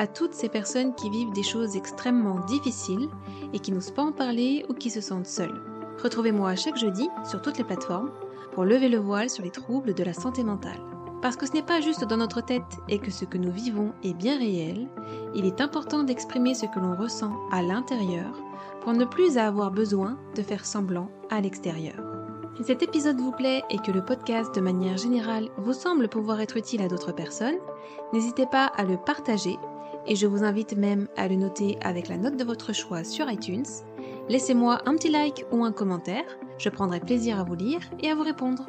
à toutes ces personnes qui vivent des choses extrêmement difficiles et qui n'osent pas en parler ou qui se sentent seules. Retrouvez-moi chaque jeudi sur toutes les plateformes pour lever le voile sur les troubles de la santé mentale. Parce que ce n'est pas juste dans notre tête et que ce que nous vivons est bien réel, il est important d'exprimer ce que l'on ressent à l'intérieur pour ne plus avoir besoin de faire semblant à l'extérieur. Si cet épisode vous plaît et que le podcast de manière générale vous semble pouvoir être utile à d'autres personnes, n'hésitez pas à le partager et je vous invite même à le noter avec la note de votre choix sur iTunes. Laissez-moi un petit like ou un commentaire, je prendrai plaisir à vous lire et à vous répondre.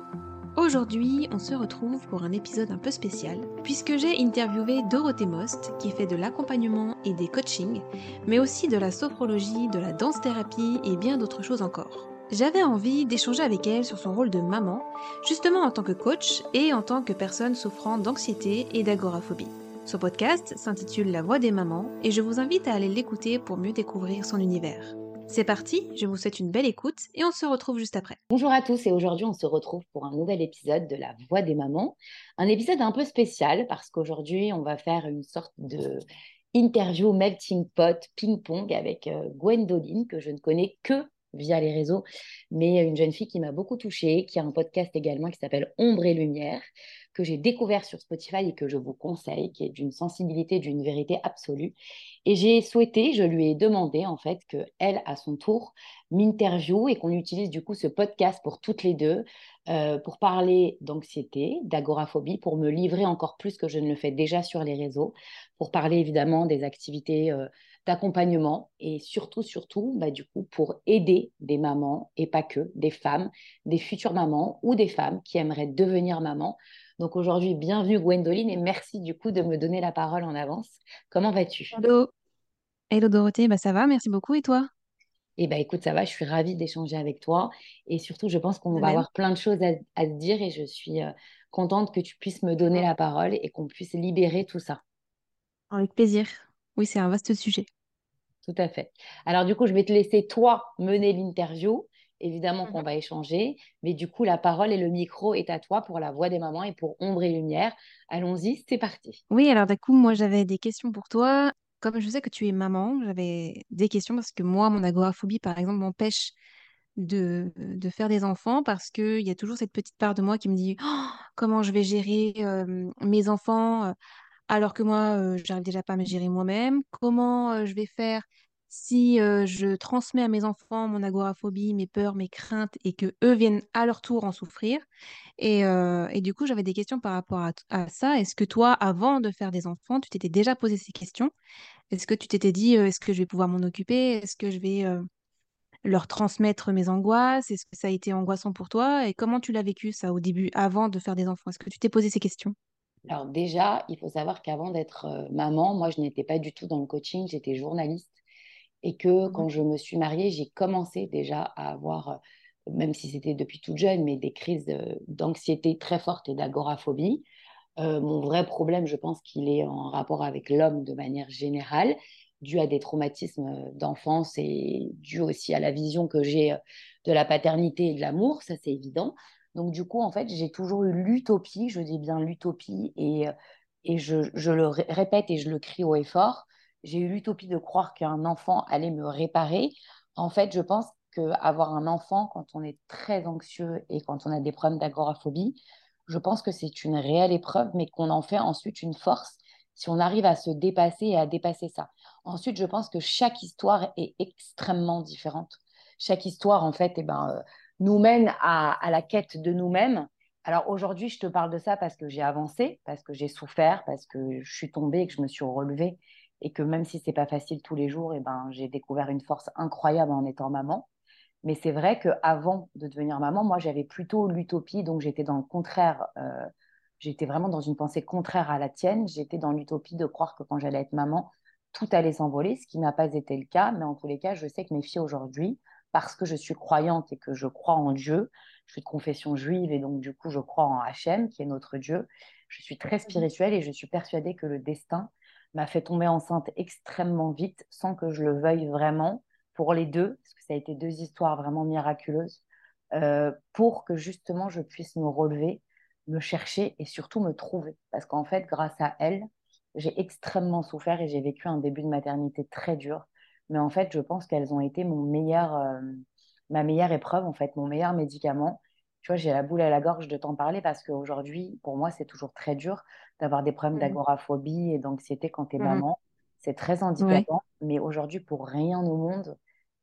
Aujourd'hui, on se retrouve pour un épisode un peu spécial, puisque j'ai interviewé Dorothée Most, qui fait de l'accompagnement et des coachings, mais aussi de la sophrologie, de la danse-thérapie et bien d'autres choses encore. J'avais envie d'échanger avec elle sur son rôle de maman, justement en tant que coach et en tant que personne souffrant d'anxiété et d'agoraphobie. Ce podcast s'intitule La voix des mamans et je vous invite à aller l'écouter pour mieux découvrir son univers. C'est parti, je vous souhaite une belle écoute et on se retrouve juste après. Bonjour à tous et aujourd'hui on se retrouve pour un nouvel épisode de La voix des mamans. Un épisode un peu spécial parce qu'aujourd'hui on va faire une sorte de interview melting pot ping-pong avec euh, Gwendoline que je ne connais que via les réseaux, mais une jeune fille qui m'a beaucoup touchée, qui a un podcast également qui s'appelle Ombre et Lumière, que j'ai découvert sur Spotify et que je vous conseille, qui est d'une sensibilité, d'une vérité absolue. Et j'ai souhaité, je lui ai demandé en fait qu'elle, à son tour, m'interviewe et qu'on utilise du coup ce podcast pour toutes les deux, euh, pour parler d'anxiété, d'agoraphobie, pour me livrer encore plus que je ne le fais déjà sur les réseaux, pour parler évidemment des activités. Euh, d'accompagnement et surtout, surtout, bah, du coup, pour aider des mamans et pas que, des femmes, des futures mamans ou des femmes qui aimeraient devenir maman. Donc aujourd'hui, bienvenue Gwendoline et merci du coup de me donner la parole en avance. Comment vas-tu? Hello. Hello Dorothée, bah ça va, merci beaucoup. Et toi? Eh bien, écoute, ça va, je suis ravie d'échanger avec toi. Et surtout, je pense qu'on va avoir plein de choses à, à te dire et je suis euh, contente que tu puisses me donner la parole et qu'on puisse libérer tout ça. Avec plaisir. Oui, c'est un vaste sujet. Tout à fait. Alors, du coup, je vais te laisser, toi, mener l'interview. Évidemment qu'on mhm. va échanger, mais du coup, la parole et le micro est à toi pour la voix des mamans et pour Ombre et Lumière. Allons-y, c'est parti. Oui, alors du coup, moi, j'avais des questions pour toi. Comme je sais que tu es maman, j'avais des questions parce que moi, mon agoraphobie, par exemple, m'empêche de, de, faire des enfants parce qu'il y a toujours cette petite part de moi qui me dit «Oh, comment je vais gérer euh, mes enfants euh, alors que moi, euh, j'arrive déjà pas à me gérer moi-même. Comment euh, je vais faire si je transmets à mes enfants mon agoraphobie, mes peurs, mes craintes et que eux viennent à leur tour en souffrir et, du coup, j'avais des questions par rapport à, ça. Est-ce que toi, avant de faire des enfants, tu t'étais déjà posé ces questions? Est-ce que tu t'étais dit, est-ce que je vais pouvoir m'en occuper? Est-ce que je vais leur transmettre mes angoisses? Est-ce que ça a été angoissant pour toi? Et comment tu l'as vécu ça au début, avant de faire des enfants? Est-ce que tu t'es posé ces questions? Alors déjà, il faut savoir qu'avant d'être maman, moi, je n'étais pas du tout dans le coaching, j'étais journaliste. Et que mmh quand je me suis mariée, j'ai commencé déjà à avoir, euh, même si c'était depuis toute jeune, mais des crises d'anxiété très fortes et d'agoraphobie. Euh, mon vrai problème, je pense qu'il est en rapport avec l'homme de manière générale, dû à des traumatismes d'enfance et dû aussi à la vision que j'ai de la paternité et de l'amour, ça c'est évident. Donc, du coup, en fait, j'ai toujours eu l'utopie, je dis bien l'utopie, et, euh, et je, je, le répète et je le crie haut et fort. J'ai eu l'utopie de croire qu'un enfant allait me réparer. En fait, je pense qu'avoir un enfant, quand on est très anxieux et quand on a des problèmes d'agoraphobie, je pense que c'est une réelle épreuve, mais qu'on en fait ensuite une force si on arrive à se dépasser et à dépasser ça. Ensuite, je pense que chaque histoire est extrêmement différente. Chaque histoire, en fait, eh ben, euh, nous mène à, la quête de nous-mêmes. Alors aujourd'hui, je te parle de ça parce que j'ai avancé, parce que j'ai souffert, parce que je suis tombée, que je me suis relevée et que même si c'est pas facile tous les jours, et ben, j'ai découvert une force incroyable en étant maman. Mais c'est vrai qu'avant de devenir maman, moi, j'avais plutôt l'utopie, donc j'étais dans le contraire. Euh, j'étais vraiment dans une pensée contraire à la tienne. J'étais dans l'utopie de croire que quand j'allais être maman, tout allait s'envoler, ce qui n'a pas été le cas. Mais en tous les cas, je sais que mes filles aujourd'hui, parce que je suis croyante et que je crois en Dieu. Je suis de confession juive et donc du coup je crois en Hachem, qui est notre Dieu. Je suis très spirituelle et je suis persuadée que le destin m'a fait tomber enceinte extrêmement vite sans que je le veuille vraiment pour les deux, parce que ça a été deux histoires vraiment miraculeuses, euh, pour que justement je puisse me relever, me chercher et surtout me trouver. Parce qu'en fait, grâce à elle, j'ai extrêmement souffert et j'ai vécu un début de maternité très dur. Mais en fait, je pense qu'elles ont été mon meilleur, euh, ma meilleure épreuve, en fait, mon meilleur médicament. Tu vois, j'ai la boule à la gorge de t'en parler parce qu'aujourd'hui, pour moi, c'est toujours très dur d'avoir des problèmes mmh. d'agoraphobie et d'anxiété quand tu es mmh maman. C'est très handicapant. Mais aujourd'hui, pour rien au monde,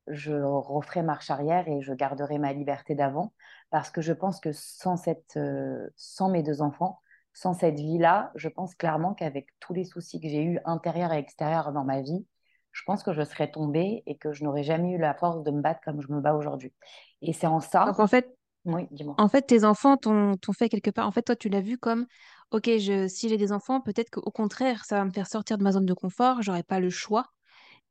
je referai marche arrière et je garderai ma liberté d'avant parce que je pense que sans, cette, euh, sans mes deux enfants, sans cette vie-là, je pense clairement qu'avec tous les soucis que j'ai eus intérieurs et extérieurs dans ma vie, je pense que je serais tombée et que je n'aurais jamais eu la force de me battre comme je me bats aujourd'hui. Et c'est en ça. Donc en fait, oui, dis-moi. En fait, tes enfants t'ont fait quelque part. En fait, toi, tu l'as vu comme, ok, je, si j'ai des enfants, peut-être qu'au contraire, ça va me faire sortir de ma zone de confort. J'aurais pas le choix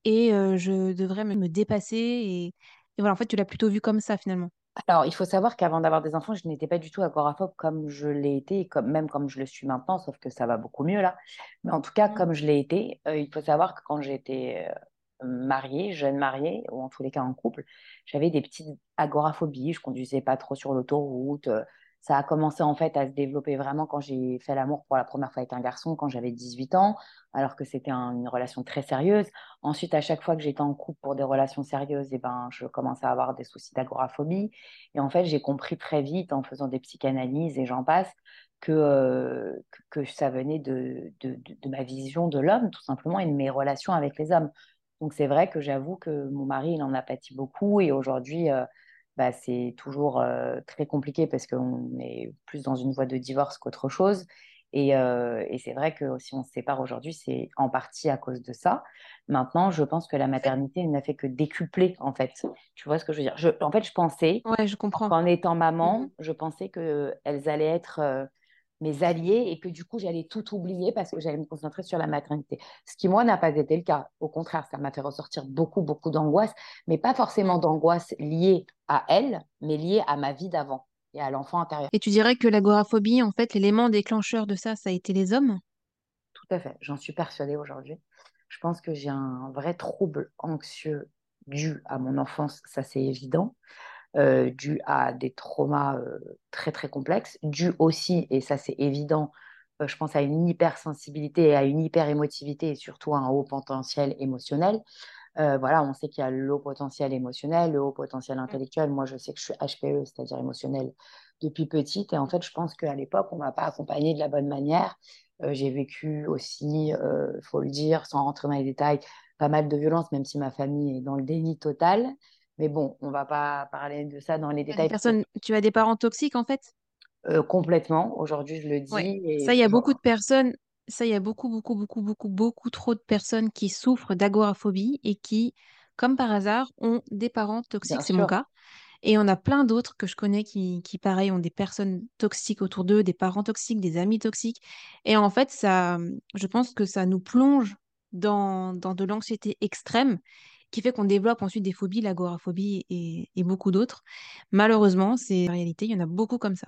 et euh, je devrais me dépasser. Et, et voilà, en fait, tu l'as plutôt vu comme ça finalement. Alors, il faut savoir qu'avant d'avoir des enfants, je n'étais pas du tout agoraphobe comme je l'ai été, comme, même comme je le suis maintenant, sauf que ça va beaucoup mieux là. Mais en tout cas, mmh. comme je l'ai été, euh, il faut savoir que quand j'étais euh, mariée, jeune mariée, ou en tous les cas en couple, j'avais des petites agoraphobies. Je conduisais pas trop sur l'autoroute. Euh, ça a commencé en fait à se développer vraiment quand j'ai fait l'amour pour la première fois avec un garçon quand j'avais 18 ans, alors que c'était une relation très sérieuse. Ensuite, à chaque fois que j'étais en couple pour des relations sérieuses, eh ben, je commençais à avoir des soucis d'agoraphobie. Et en fait, j'ai compris très vite en faisant des psychanalyses et j'en passe que, euh, ça venait de, de, ma vision de l'homme, tout simplement, et de mes relations avec les hommes. Donc c'est vrai que j'avoue que mon mari, il en a pâti beaucoup et aujourd'hui, euh, bah, c'est toujours euh, très compliqué parce qu'on est plus dans une voie de divorce qu'autre chose. Et, euh, et c'est vrai que si on se sépare aujourd'hui, c'est en partie à cause de ça. Maintenant, je pense que la maternité n'a fait que décupler, en fait. Tu vois ce que je veux dire? Je, En fait, je pensais, ouais, je comprends. qu'en étant maman, mmh je pensais qu'elles allaient être mes alliés et que du coup, j'allais tout oublier parce que j'allais me concentrer sur la maternité. Ce qui, moi, n'a pas été le cas. Au contraire, ça m'a fait ressortir beaucoup, beaucoup d'angoisse, mais pas forcément d'angoisse liée à elle, mais liée à ma vie d'avant et à l'enfant intérieur. Et tu dirais que l'agoraphobie, en fait, l'élément déclencheur de ça, ça a été les hommes? Tout à fait. J'en suis persuadée aujourd'hui. Je pense que j'ai un vrai trouble anxieux dû à mon enfance, ça c'est évident. Euh, dû à des traumas euh, très très complexes, dû aussi, et ça c'est évident, euh, je pense à une hypersensibilité et à une hyperémotivité et surtout à un haut potentiel émotionnel. voilà, on sait qu'il y a le haut potentiel émotionnel, le haut potentiel mmh. intellectuel. Moi, je sais que je suis HPE, c'est-à-dire émotionnel, depuis petite. Et en fait, je pense qu'à l'époque, on ne m'a pas accompagnée de la bonne manière. j'ai vécu aussi, il faut le dire, sans rentrer dans les détails, pas mal de violences, même si ma famille est dans le déni total. Mais bon, on va pas parler de ça dans les détails. Personne... Tu as des parents toxiques en fait? Euh, Complètement. Aujourd'hui, je le dis. Ça, il y a beaucoup de personnes. Ça, il y a beaucoup, beaucoup, beaucoup, beaucoup, beaucoup trop de personnes qui souffrent d'agoraphobie et qui, comme par hasard, ont des parents toxiques. C'est mon cas. Et on a plein d'autres que je connais qui, qui, pareil, ont des personnes toxiques autour d'eux, des parents toxiques, des amis toxiques. Et en fait, ça, je pense que ça nous plonge dans, dans de l'anxiété extrême qui fait qu'on développe ensuite des phobies, l'agoraphobie et, et beaucoup d'autres. Malheureusement, c'est la réalité, il y en a beaucoup comme ça.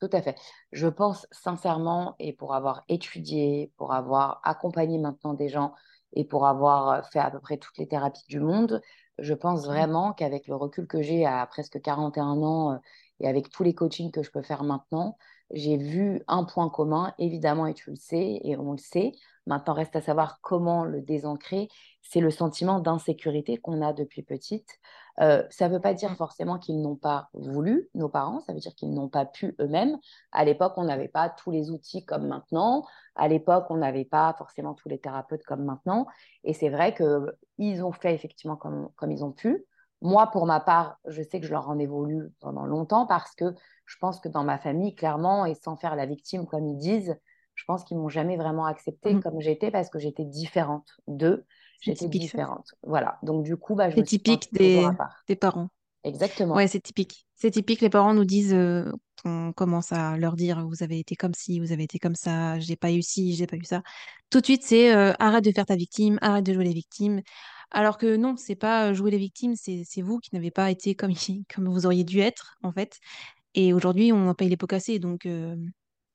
Tout à fait. Je pense sincèrement, et pour avoir étudié, pour avoir accompagné maintenant des gens et pour avoir fait à peu près toutes les thérapies du monde, je pense mmh. vraiment qu'avec le recul que j'ai à presque 41 ans euh, et avec tous les coachings que je peux faire maintenant, j'ai vu un point commun, évidemment, et tu le sais, et on le sait. Maintenant, reste à savoir comment le désancrer. C'est le sentiment d'insécurité qu'on a depuis petite. Euh, ça ne veut pas dire forcément qu'ils n'ont pas voulu, nos parents, ça veut dire qu'ils n'ont pas pu eux-mêmes. À l'époque, on n'avait pas tous les outils comme maintenant. À l'époque, on n'avait pas forcément tous les thérapeutes comme maintenant. Et c'est vrai qu'ils ont fait effectivement comme, comme ils ont pu. Moi, pour ma part, je sais que je leur en ai voulu pendant longtemps parce que je pense que dans ma famille, clairement, et sans faire la victime comme ils disent, je pense qu'ils m'ont jamais vraiment acceptée mmh. comme j'étais parce que j'étais différente d'eux. J'étais différente. Voilà. Donc du coup, bah, je c'est typique des... des parents. Exactement. Ouais, c'est typique. C'est typique. Les parents nous disent, euh, on commence à leur dire, vous avez été comme ci, vous avez été comme ça, j'ai pas eu ci, j'ai pas eu ça. Tout de suite, c'est euh, arrête de faire ta victime, arrête de jouer les victimes. Alors que non, c'est pas jouer les victimes, c'est vous qui n'avez pas été comme, comme vous auriez dû être, en fait. Et aujourd'hui, on en paye les pots cassés. Donc,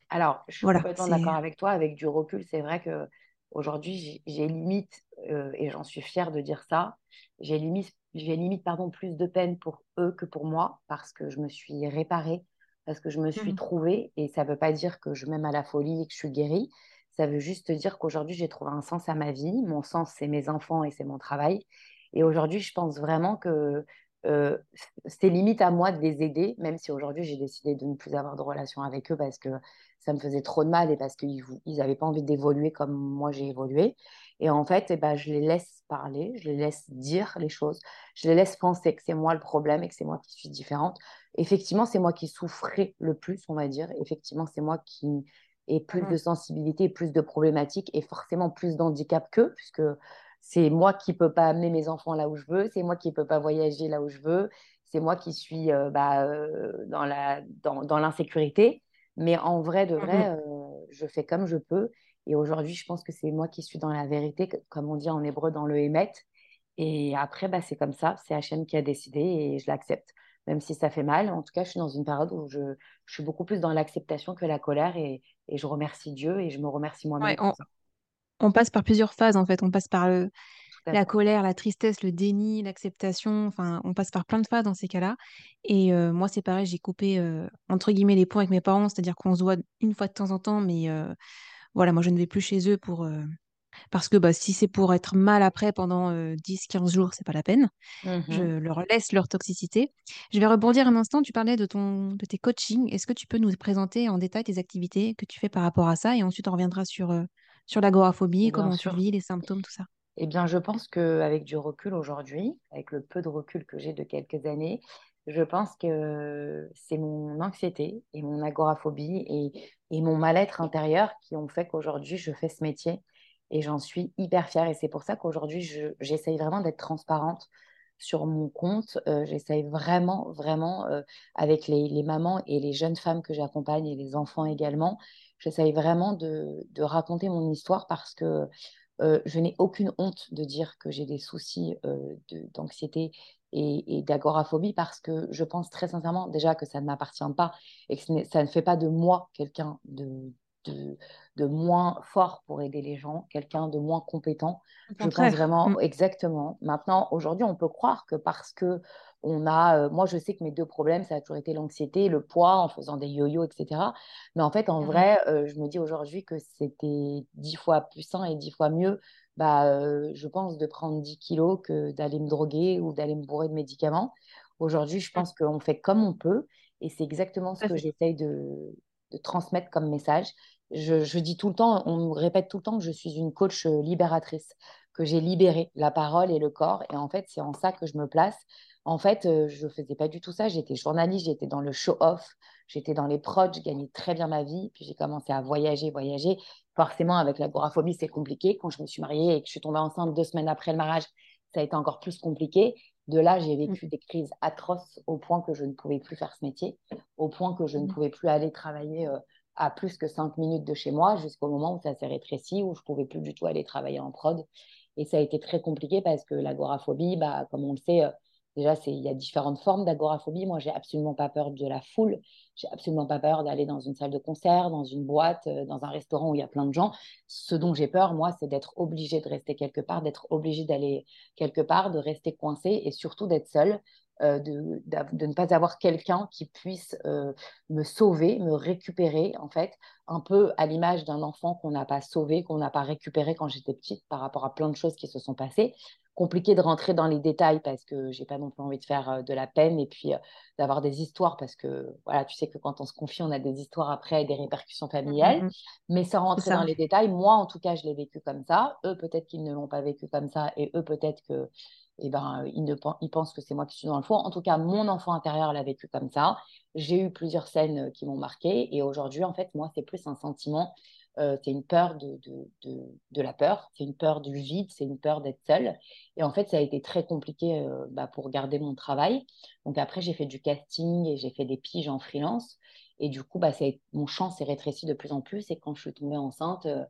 Alors, je suis voilà, complètement d'accord avec toi. Avec du recul, c'est vrai que aujourd'hui, j'ai j'ai limite, euh, et j'en suis fière de dire ça, j'ai limite, j'ai limite pardon, plus de peine pour eux que pour moi parce que je me suis réparée, parce que je me suis Mhm. trouvée. Et ça ne veut pas dire que je m'aime à la folie et que je suis guérie. Ça veut juste dire qu'aujourd'hui, j'ai trouvé un sens à ma vie. Mon sens, c'est mes enfants et c'est mon travail. Et aujourd'hui, je pense vraiment que euh, c'est limite à moi de les aider, même si aujourd'hui j'ai décidé de ne plus avoir de relation avec eux parce que ça me faisait trop de mal et parce qu'ils n'avaient pas envie d'évoluer comme moi j'ai évolué. Et en fait, eh ben, je les laisse parler, je les laisse dire les choses, je les laisse penser que c'est moi le problème et que c'est moi qui suis différente. Effectivement, c'est moi qui souffrais le plus, on va dire. Effectivement, c'est moi qui ai plus de Mhm. sensibilité, plus de problématiques et forcément plus d'handicap qu'eux, puisque c'est moi qui ne peux pas amener mes enfants là où je veux, c'est moi qui ne peux pas voyager là où je veux, c'est moi qui suis euh, bah, euh, dans la, dans, dans l'insécurité. Mais en vrai, de vrai, euh, je fais comme je peux. Et aujourd'hui, je pense que c'est moi qui suis dans la vérité, comme on dit en hébreu, dans le émet. Et après, bah, c'est comme ça, c'est Hachem qui a décidé et je l'accepte. Même si ça fait mal, en tout cas, je suis dans une période où je, je suis beaucoup plus dans l'acceptation que la colère et, et je remercie Dieu et je me remercie moi-même on. On passe par plusieurs phases, en fait. On passe par le, la colère, la tristesse, le déni, l'acceptation. Enfin, on passe par plein de phases dans ces cas-là. Et euh, moi, c'est pareil, j'ai coupé, euh, entre guillemets, les ponts avec mes parents. C'est-à-dire qu'on se voit une fois de temps en temps, mais euh, voilà, moi, je ne vais plus chez eux pour, Parce que bah, si c'est pour être mal après pendant euh, 10-15 jours, c'est pas la peine. Je Mhm. leur laisse leur toxicité. Je vais rebondir un instant. Tu parlais de ton, de tes coachings. Est-ce que tu peux nous présenter en détail tes activités que tu fais par rapport à ça? Et ensuite, on reviendra sur, sur l'agoraphobie, Bien comment tu sûr. vis, les symptômes, tout ça? Eh bien, je pense qu'avec du recul aujourd'hui, avec le peu de recul que j'ai de quelques années, je pense que c'est mon anxiété et mon agoraphobie et, et mon mal-être intérieur qui ont fait qu'aujourd'hui, je fais ce métier et j'en suis hyper fière. Et c'est pour ça qu'aujourd'hui, je- j'essaye vraiment d'être transparente sur mon compte. Euh, j'essaye vraiment, vraiment, euh, avec les, les mamans et les jeunes femmes que j'accompagne et les enfants également, j'essaye vraiment de, raconter mon histoire parce que euh, je n'ai aucune honte de dire que j'ai des soucis euh, d'anxiété et, d'agoraphobie parce que je pense très sincèrement déjà que ça ne m'appartient pas et que ça ne fait pas de moi quelqu'un de, de, de moins fort pour aider les gens, quelqu'un de moins compétent. Je pense contraire. Mm. vraiment exactement. Maintenant, aujourd'hui, on peut croire que parce que on a, euh, moi, je sais que mes deux problèmes, ça a toujours été l'anxiété, le poids en faisant des yo-yo, etc. Mais en fait, en Mhm. vrai, euh, je me dis aujourd'hui que c'était dix fois plus sain et dix fois mieux, bah, euh, je pense, de prendre 10 kilos que d'aller me droguer ou d'aller me bourrer de médicaments. Aujourd'hui, je Mm. pense qu'on fait comme on peut et c'est exactement ce que j'essaye de, de transmettre comme message. Je, je dis tout le temps, on me répète tout le temps que je suis une coach euh, libératrice, que j'ai libéré la parole et le corps. Et en fait, c'est en ça que je me place. En fait, euh, je ne faisais pas du tout ça. J'étais journaliste, j'étais dans le show-off. J'étais dans les prods, je gagnais très bien ma vie. Puis j'ai commencé à voyager, voyager. Forcément, avec l'agoraphobie, c'est compliqué. Quand je me suis mariée et que je suis tombée enceinte deux semaines après le mariage, ça a été encore plus compliqué. De là, j'ai Mm. vécu des crises atroces au point que je ne pouvais plus faire ce métier, au point que je ne Mhm. pouvais plus aller travailler euh, à plus que cinq minutes de chez moi, jusqu'au moment où ça s'est rétréci, où je pouvais plus du tout aller travailler en prod. Et ça a été très compliqué parce que l'agoraphobie, bah, comme on le sait, euh, déjà, il y a différentes formes d'agoraphobie. Moi, j'ai absolument pas peur de la foule. J'ai absolument pas peur d'aller dans une salle de concert, dans une boîte, euh, dans un restaurant où il y a plein de gens. Ce dont j'ai peur, moi, c'est d'être obligée de rester quelque part, d'être obligée d'aller quelque part, de rester coincée et surtout d'être seule, euh, de, de, ne pas avoir quelqu'un qui puisse euh, me sauver, me récupérer, en fait, un peu à l'image d'un enfant qu'on n'a pas sauvé, qu'on n'a pas récupéré quand j'étais petite par rapport à plein de choses qui se sont passées compliqué de rentrer dans les détails parce que j'ai pas non plus envie de faire euh, de la peine et puis euh, d'avoir des histoires parce que voilà, tu sais que quand on se confie, on a des histoires après et des répercussions Mm, familiales. mm, mm. Mais sans rentrer dans les détails, moi en tout cas, je l'ai vécu comme ça. Eux, peut-être qu'ils ne l'ont pas vécu comme ça et eux, peut-être que eh ben, ils, ne, ils pensent que c'est moi qui suis dans le fond. En tout cas, mon enfant intérieur l'a vécu comme ça. J'ai eu plusieurs scènes qui m'ont marqué et aujourd'hui, en fait, moi, c'est plus un sentiment euh, c'est une peur de, de, de, la peur, c'est une peur du vide, c'est une peur d'être seule. Et en fait, ça a été très compliqué euh, bah, pour garder mon travail. Donc après, j'ai fait du casting et j'ai fait des piges en freelance. Et du coup, bah, mon champ s'est rétréci de plus en plus. Et quand je suis tombée enceinte, euh,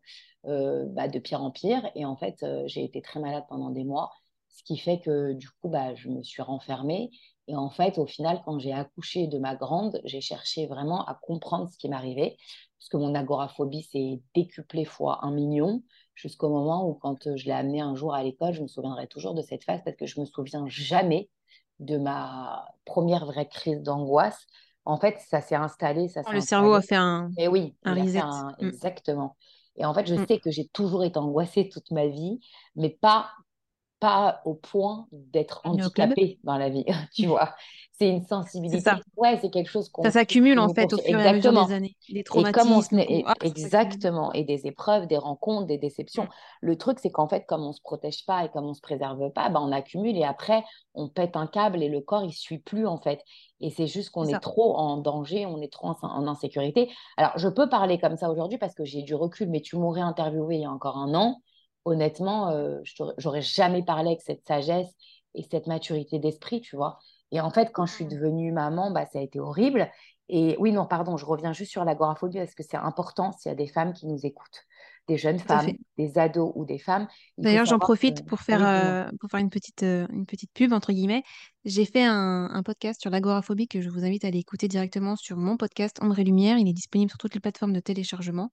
euh, bah, de pire en pire. Et en fait, euh, j'ai été très malade pendant des mois. Ce qui fait que du coup, bah, je me suis renfermée. Et en fait, au final, quand j'ai accouché de ma grande, j'ai cherché vraiment à comprendre ce qui m'arrivait, puisque mon agoraphobie s'est décuplée fois un million, jusqu'au moment où, quand je l'ai amenée un jour à l'école, je me souviendrai toujours de cette phase, parce que je me souviens jamais de ma première vraie crise d'angoisse. En fait, ça s'est installé. Ça oh, le cerveau a fait un, Et oui, un reset. Mm. Exactement. Et en fait, je mm. sais que j'ai toujours été angoissée toute ma vie, mais pas pas au point d'être handicapée dans la vie, tu vois. C'est une sensibilité. Ça. Ouais, c'est quelque chose qu'on. Ça s'accumule en fait au fur et à mesure des années. Les traumatismes. Et exactement. Et des épreuves, des rencontres, des déceptions. Mm. Le truc, c'est qu'en fait, comme on ne se protège pas et comme on ne se préserve pas, bah, on accumule et après, on pète un câble et le corps, il ne suit plus en fait. Et c'est juste qu'on est, trop en danger, on est trop en, insécurité. Alors, je peux parler comme ça aujourd'hui parce que j'ai du recul, mais tu m'aurais interviewé il y a encore un an honnêtement, euh, j'aurais jamais parlé avec cette sagesse et cette maturité d'esprit, tu vois. Et en fait, quand je suis mmh. devenue maman, bah, ça a été horrible. Et oui, non, pardon, je reviens juste sur l'agoraphobie parce que c'est important s'il y a des femmes qui nous écoutent, des jeunes femmes, des ados ou des femmes. D'ailleurs, j'en profite pour faire, euh, pour faire une, petite, euh, une petite pub, entre guillemets. J'ai fait un, un, podcast sur l'agoraphobie que je vous invite à aller écouter directement sur mon podcast André Lumière. Il est disponible sur toutes les plateformes de téléchargement.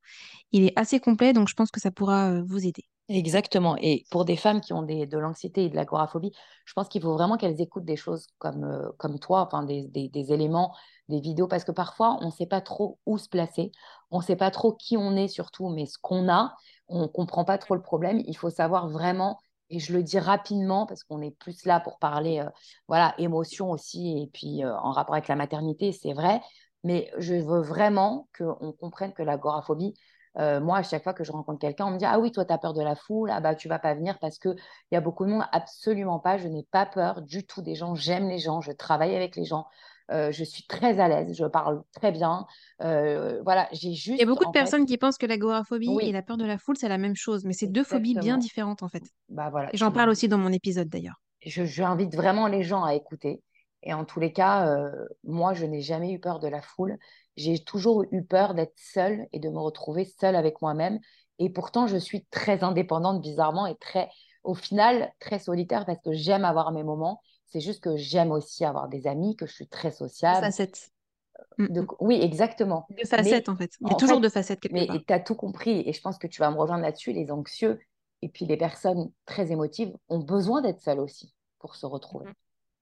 Il est assez complet, donc je pense que ça pourra vous aider. Exactement. Et pour des femmes qui ont des, de l'anxiété et de l'agoraphobie, je pense qu'il faut vraiment qu'elles écoutent des choses comme, euh, comme toi, enfin des, des, éléments, des vidéos, parce que parfois, on ne sait pas trop où se placer, on ne sait pas trop qui on est surtout, mais ce qu'on a, on ne comprend pas trop le problème. Il faut savoir vraiment, et je le dis rapidement, parce qu'on est plus là pour parler, euh, voilà, émotion aussi, et puis euh, en rapport avec la maternité, c'est vrai, mais je veux vraiment qu'on comprenne que l'agoraphobie, euh, moi, à chaque fois que je rencontre quelqu'un, on me dit Ah oui, toi, tu as peur de la foule, ah bah, tu vas pas venir parce qu'il y a beaucoup de monde. Absolument pas, je n'ai pas peur du tout des gens. J'aime les gens, je travaille avec les gens. Euh, je suis très à l'aise, je parle très bien. Euh, voilà, j'ai juste. Il y a beaucoup de personnes qui pensent que l'agoraphobie et la peur de la foule, c'est la même chose, mais c'est deux phobies bien différentes en fait. Bah, voilà, et j'en parle aussi dans mon épisode d'ailleurs. Je, j'invite vraiment les gens à écouter. Et en tous les cas, moi, je n'ai jamais eu peur de la foule j'ai toujours eu peur d'être seule et de me retrouver seule avec moi-même. Et pourtant, je suis très indépendante, bizarrement, et très, au final, très solitaire parce que j'aime avoir mes moments. C'est juste que j'aime aussi avoir des amis, que je suis très sociable. Facettes. Mm, mm. Oui, exactement. De facettes, en fait. Il y a toujours de facettes quelque mais, tu as tout compris. Et je pense que tu vas me rejoindre là-dessus. Les anxieux et puis les personnes très émotives ont besoin d'être seules aussi pour se retrouver.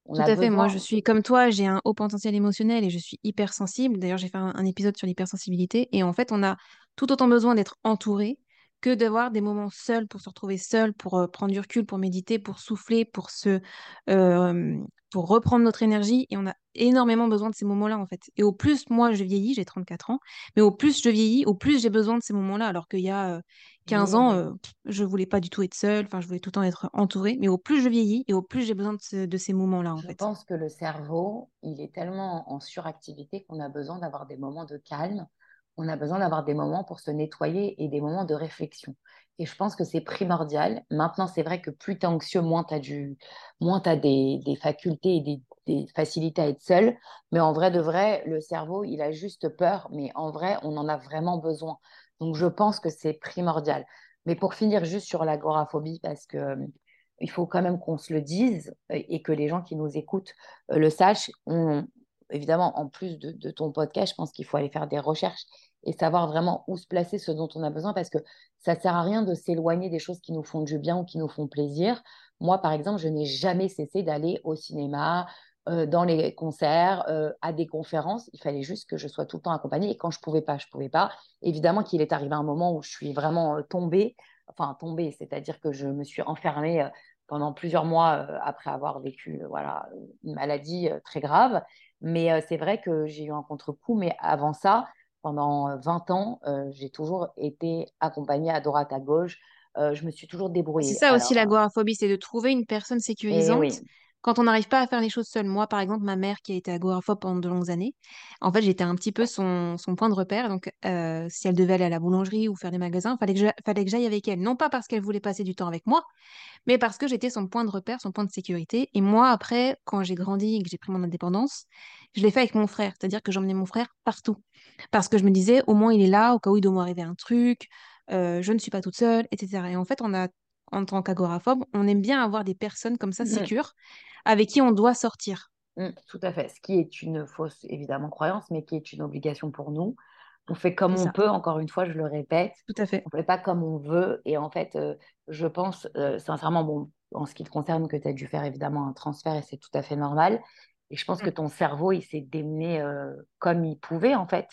Tout à fait. Moi, je suis comme toi, j'ai un haut potentiel émotionnel et je suis hypersensible. D'ailleurs, j'ai fait un, épisode sur l'hypersensibilité. Et en fait, on a tout autant besoin d'être entouré que d'avoir des moments seuls pour se retrouver seul, pour euh, prendre du recul, pour méditer, pour souffler, pour se, euh, pour reprendre notre énergie. Et on a énormément besoin de ces moments-là, en fait. Et au plus, moi, je vieillis, j'ai 34 ans, mais au plus je vieillis, au plus j'ai besoin de ces moments-là. Alors qu'il y a 15 euh, ans, euh, je voulais pas du tout être seule, enfin, je voulais tout le temps être entourée. Mais au plus je vieillis et au plus j'ai besoin de, ces moments-là, en je fait. Je pense que le cerveau, il est tellement en suractivité qu'on a besoin d'avoir des moments de calme. On a besoin d'avoir des moments pour se nettoyer et des moments de réflexion. Et je pense que c'est primordial. Maintenant, c'est vrai que plus tu es anxieux, moins tu as, du... as des, des, facultés et des, des, facilités à être seul. Mais en vrai de vrai, le cerveau, il a juste peur. Mais en vrai, on en a vraiment besoin. Donc, je pense que c'est primordial. Mais pour finir juste sur l'agoraphobie, parce que euh, il faut quand même qu'on se le dise et que les gens qui nous écoutent euh, le sachent. Évidemment, en plus de, de ton podcast, je pense qu'il faut aller faire des recherches et savoir vraiment où se placer, ce dont on a besoin, parce que ça sert à rien de s'éloigner des choses qui nous font du bien ou qui nous font plaisir. Moi, par exemple, je n'ai jamais cessé d'aller au cinéma, euh, dans les concerts, euh, à des conférences. Il fallait juste que je sois tout le temps accompagnée. Et quand je pouvais pas, je pouvais pas. Évidemment qu'il est arrivé un moment où je suis vraiment euh, tombée, enfin tombée, c'est-à-dire que je me suis enfermée pendant plusieurs mois après avoir vécu voilà, une maladie très grave. Mais c'est vrai que j'ai eu un contre-coup. Mais avant ça, pendant 20 ans, j'ai toujours été accompagnée à droite, à gauche. je me suis toujours débrouillée. C'est ça aussi l'agoraphobie, c'est de trouver une personne eh sécurisante quand on n'arrive pas à faire les choses seul. Moi, par exemple, ma mère qui a été agoraphobe pendant de longues années, en fait, j'étais un petit peu son, point de repère. Donc, si elle devait aller à la boulangerie ou faire des magasins, fallait que fallait que j'aille avec elle. Non pas parce qu'elle voulait passer du temps avec moi, mais parce que j'étais son point de repère, son point de sécurité. Et moi, après, quand j'ai grandi et que j'ai pris mon indépendance, je l'ai fait avec mon frère. C'est-à-dire que j'emmenais mon frère partout. Parce que je me disais, au moins, il est là, au cas où il doit m'arriver un truc, je ne suis pas toute seule, etc. Et en fait, on a en tant qu'agoraphobe, on aime bien avoir des personnes comme ça, Mm. sécures, avec qui on doit sortir. Mm, tout à fait. Ce qui est une fausse, évidemment, croyance, mais qui est une obligation pour nous. On fait comme on ça, peut, encore une fois, je le répète. tout à fait. On ne fait pas comme on veut. Et en fait, euh, je pense euh, sincèrement, bon, en ce qui te concerne, que tu as dû faire évidemment un transfert et c'est tout à fait normal. Et je pense que Mm. ton cerveau, il s'est démené euh, comme il pouvait, en fait.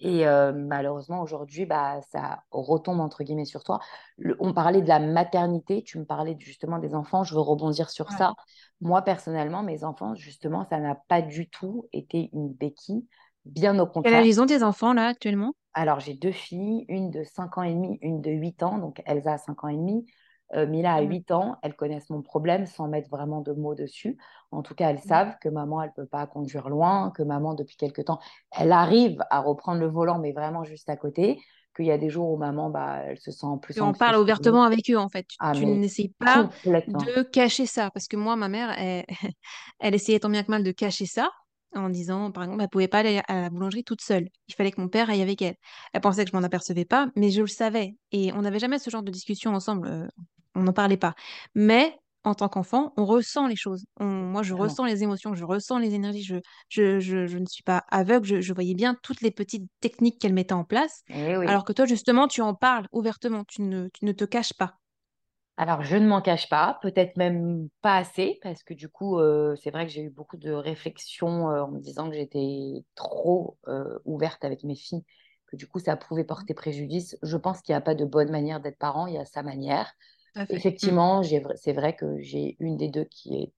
Et euh, malheureusement, aujourd'hui, bah, ça retombe entre guillemets sur toi. Le- on parlait de la maternité, tu me parlais justement des enfants, je veux rebondir sur Ouais. ça. Moi, personnellement, mes enfants, justement, ça n'a pas du tout été une béquille, bien au Quel âge contraire. ils ont tes enfants là actuellement? Alors, j'ai deux filles, une de 5 ans et demi, une de 8 ans. Donc, Elsa a 5 ans et demi, euh, Mila a Mhm. 8 ans. Elles connaissent mon problème sans mettre vraiment de mots dessus. En tout cas, elles Mhm. savent que maman, elle ne peut pas conduire loin, que maman, depuis quelque temps, elle arrive à reprendre le volant, mais vraiment juste à côté. Qu'il y a des jours où maman, bah, elle se sent plus Et on parle ouvertement avec eux en fait. Tu, Ah, tu n'essayes pas de cacher ça parce que moi, ma mère, elle, elle essayait tant bien que mal de cacher ça en disant, par exemple, elle pouvait pas aller à la boulangerie toute seule. Il fallait que mon père aille avec elle. Elle pensait que je m'en apercevais pas, mais je le savais. Et on n'avait jamais ce genre de discussion ensemble. euh, on n'en parlait pas. Mais en tant qu'enfant, on ressent les choses. On- moi, je ressens les émotions, je ressens les énergies. Je, je, je, je ne suis pas aveugle. Je, je voyais bien toutes les petites techniques qu'elle mettait en place. Eh oui. Alors que toi, justement, tu en parles ouvertement. Tu ne, tu ne te caches pas. Alors, je ne m'en cache pas, peut-être même pas assez, parce que du coup, euh, c'est vrai que j'ai eu beaucoup de réflexions euh, en me disant que j'étais trop euh, ouverte avec mes filles, que du coup, ça pouvait porter préjudice. Je pense qu'il n'y a pas de bonne manière d'être parent, il y a sa manière. Tout à fait. Mm. Effectivement, c'est vrai que j'ai une des deux qui est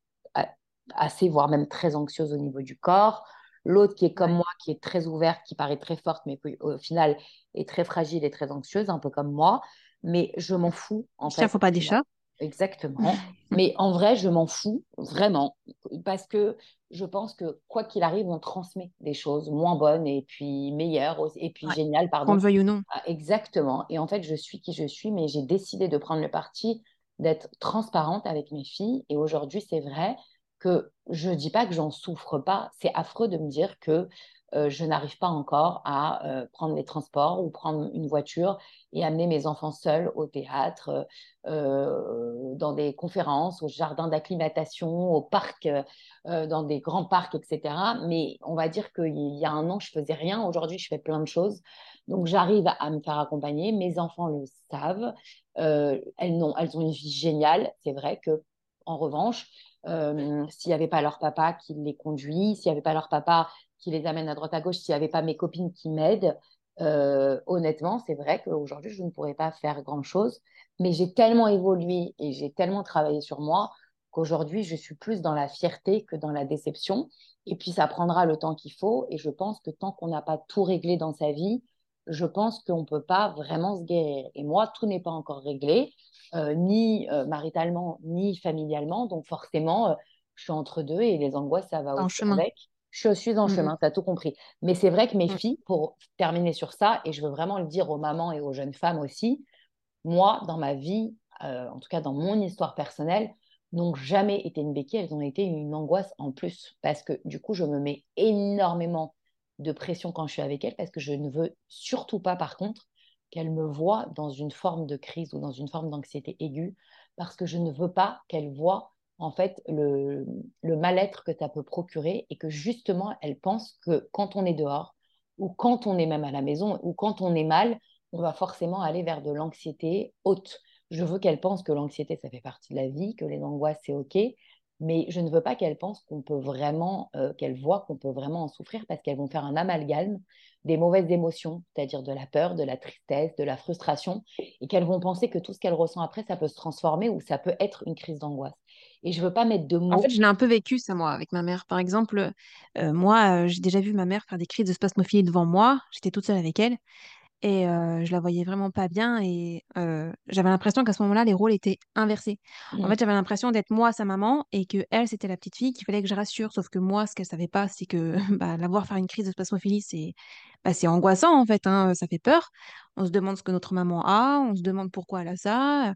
assez, voire même très anxieuse au niveau du corps. L'autre qui est comme Ouais. moi, qui est très ouverte, qui paraît très forte, mais qui au final est très fragile et très anxieuse, un peu comme moi. Mais je m'en fous, en Chien, fait, faut pas des chats. Exactement. Mais en vrai, je m'en fous, vraiment. Parce que je pense que quoi qu'il arrive, on transmet des choses moins bonnes et puis meilleures, et puis Ouais. géniales, Qu'on le pardon. veuille ou non. Ah, Exactement. Et en fait, je suis qui je suis, mais j'ai décidé de prendre le parti d'être transparente avec mes filles. Et aujourd'hui, c'est vrai que je dis pas que j'en souffre pas. C'est affreux de me dire que euh, je n'arrive pas encore à euh, prendre les transports ou prendre une voiture et amener mes enfants seuls au théâtre, euh, dans des conférences, au jardin d'acclimatation, au parc, dans des grands parcs, etc. Mais on va dire qu'il y a un an, je faisais rien. Aujourd'hui, je fais plein de choses. Donc, j'arrive à me faire accompagner. Mes enfants le savent. Elles, ont une vie géniale. C'est vrai que, en revanche, s'il n'y avait pas leur papa qui les conduit, s'il n'y avait pas leur papa qui les amène à droite à gauche, s'il n'y avait pas mes copines qui m'aident, euh, honnêtement, c'est vrai qu'aujourd'hui, je ne pourrais pas faire grand-chose. Mais j'ai tellement évolué et j'ai tellement travaillé sur moi qu'aujourd'hui, je suis plus dans la fierté que dans la déception. Et puis, ça prendra le temps qu'il faut. Et je pense que tant qu'on n'a pas tout réglé dans sa vie, je pense qu'on ne peut pas vraiment se guérir. Et moi, tout n'est pas encore réglé, euh, ni euh, maritalement, ni familialement. Donc, forcément, je suis entre deux et les angoisses, ça va En aussi chemin. avec. Je suis en Mm, chemin, tu as tout compris. Mais c'est vrai que mes mm. filles, pour terminer sur ça, et je veux vraiment le dire aux mamans et aux jeunes femmes aussi, moi, dans ma vie, euh, en tout cas dans mon histoire personnelle, n'ont jamais été une béquille, elles ont été une angoisse en plus. Parce que du coup, je me mets énormément de pression quand je suis avec elles, parce que je ne veux surtout pas, par contre, qu'elles me voient dans une forme de crise ou dans une forme d'anxiété aiguë, parce que je ne veux pas qu'elles voient en fait le, mal-être que ça peut procurer et que justement, elles pensent que quand on est dehors, ou quand on est même à la maison, ou quand on est mal, on va forcément aller vers de l'anxiété haute. Je veux qu'elles pensent que l'anxiété, ça fait partie de la vie, que les angoisses, c'est OK, mais je ne veux pas qu'elles pensent qu'on peut vraiment, euh, qu'elles voient qu'on peut vraiment en souffrir parce qu'elles vont faire un amalgame des mauvaises émotions, c'est-à-dire de la peur, de la tristesse, de la frustration, et qu'elles vont penser que tout ce qu'elles ressentent après, ça peut se transformer ou ça peut être une crise d'angoisse. Et je veux pas mettre de En mots. fait, je l'ai un peu vécu, ça, moi, avec ma mère. Par exemple, euh, moi, euh, j'ai déjà vu ma mère faire des crises de spasmophilie devant moi. J'étais toute seule avec elle. Et euh, je la voyais vraiment pas bien. Et euh, j'avais l'impression qu'à ce moment-là, les rôles étaient inversés. En Mm. fait, j'avais l'impression d'être moi, sa maman, et que elle, c'était la petite fille qu'il fallait que je rassure. Sauf que moi, ce qu'elle savait pas, c'est que bah, la voir faire une crise de spasmophilie, c'est bah, c'est angoissant, en fait. hein, ça fait peur. On se demande ce que notre maman a. On se demande pourquoi elle a ça.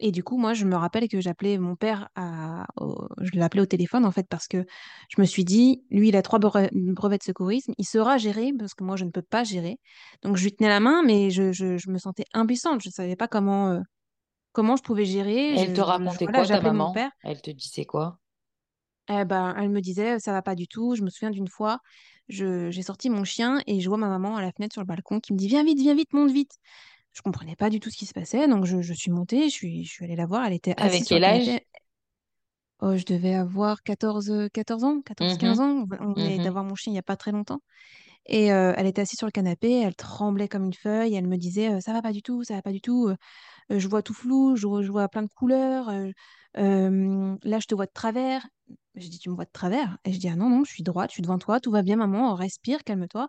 Et du coup, moi, je me rappelle que j'appelais mon père à... au- Je l'appelais au téléphone, en fait, parce que je me suis dit, lui, il a trois bre- brevets de secourisme, il saura gérer, parce que moi, je ne peux pas gérer. Donc, je lui tenais la main, mais je, je, je me sentais impuissante, je ne savais pas comment, euh, comment je pouvais gérer. Elle te Je, racontait voilà, quoi, ta j'appelais mon maman? père. Elle te disait quoi? Eh ben, elle me disait, ça va pas du tout. Je me souviens d'une fois, j'ai sorti mon chien et je vois ma maman à la fenêtre sur le balcon qui me dit, viens vite, viens vite, monte vite. Je comprenais pas du tout ce qui se passait, donc je, je suis montée, je suis, je suis allée la voir. Elle était Avec assise sur le quel âge? canapé. Oh, je devais avoir 14 euh, 14 ans, quatorze quinze Mhm, ans. On venait mhm. d'avoir mon chien il y a pas très longtemps. Et euh, elle était assise sur le canapé, elle tremblait comme une feuille. Elle me disait, euh, ça va pas du tout, ça va pas du tout. euh, euh, je vois tout flou, je, vois je vois plein de couleurs. euh, euh, là, je te vois de travers. Je dis, tu me vois de travers? Et je dis, ah non, non, je suis droite, je suis devant toi, tout va bien, maman, respire, calme-toi.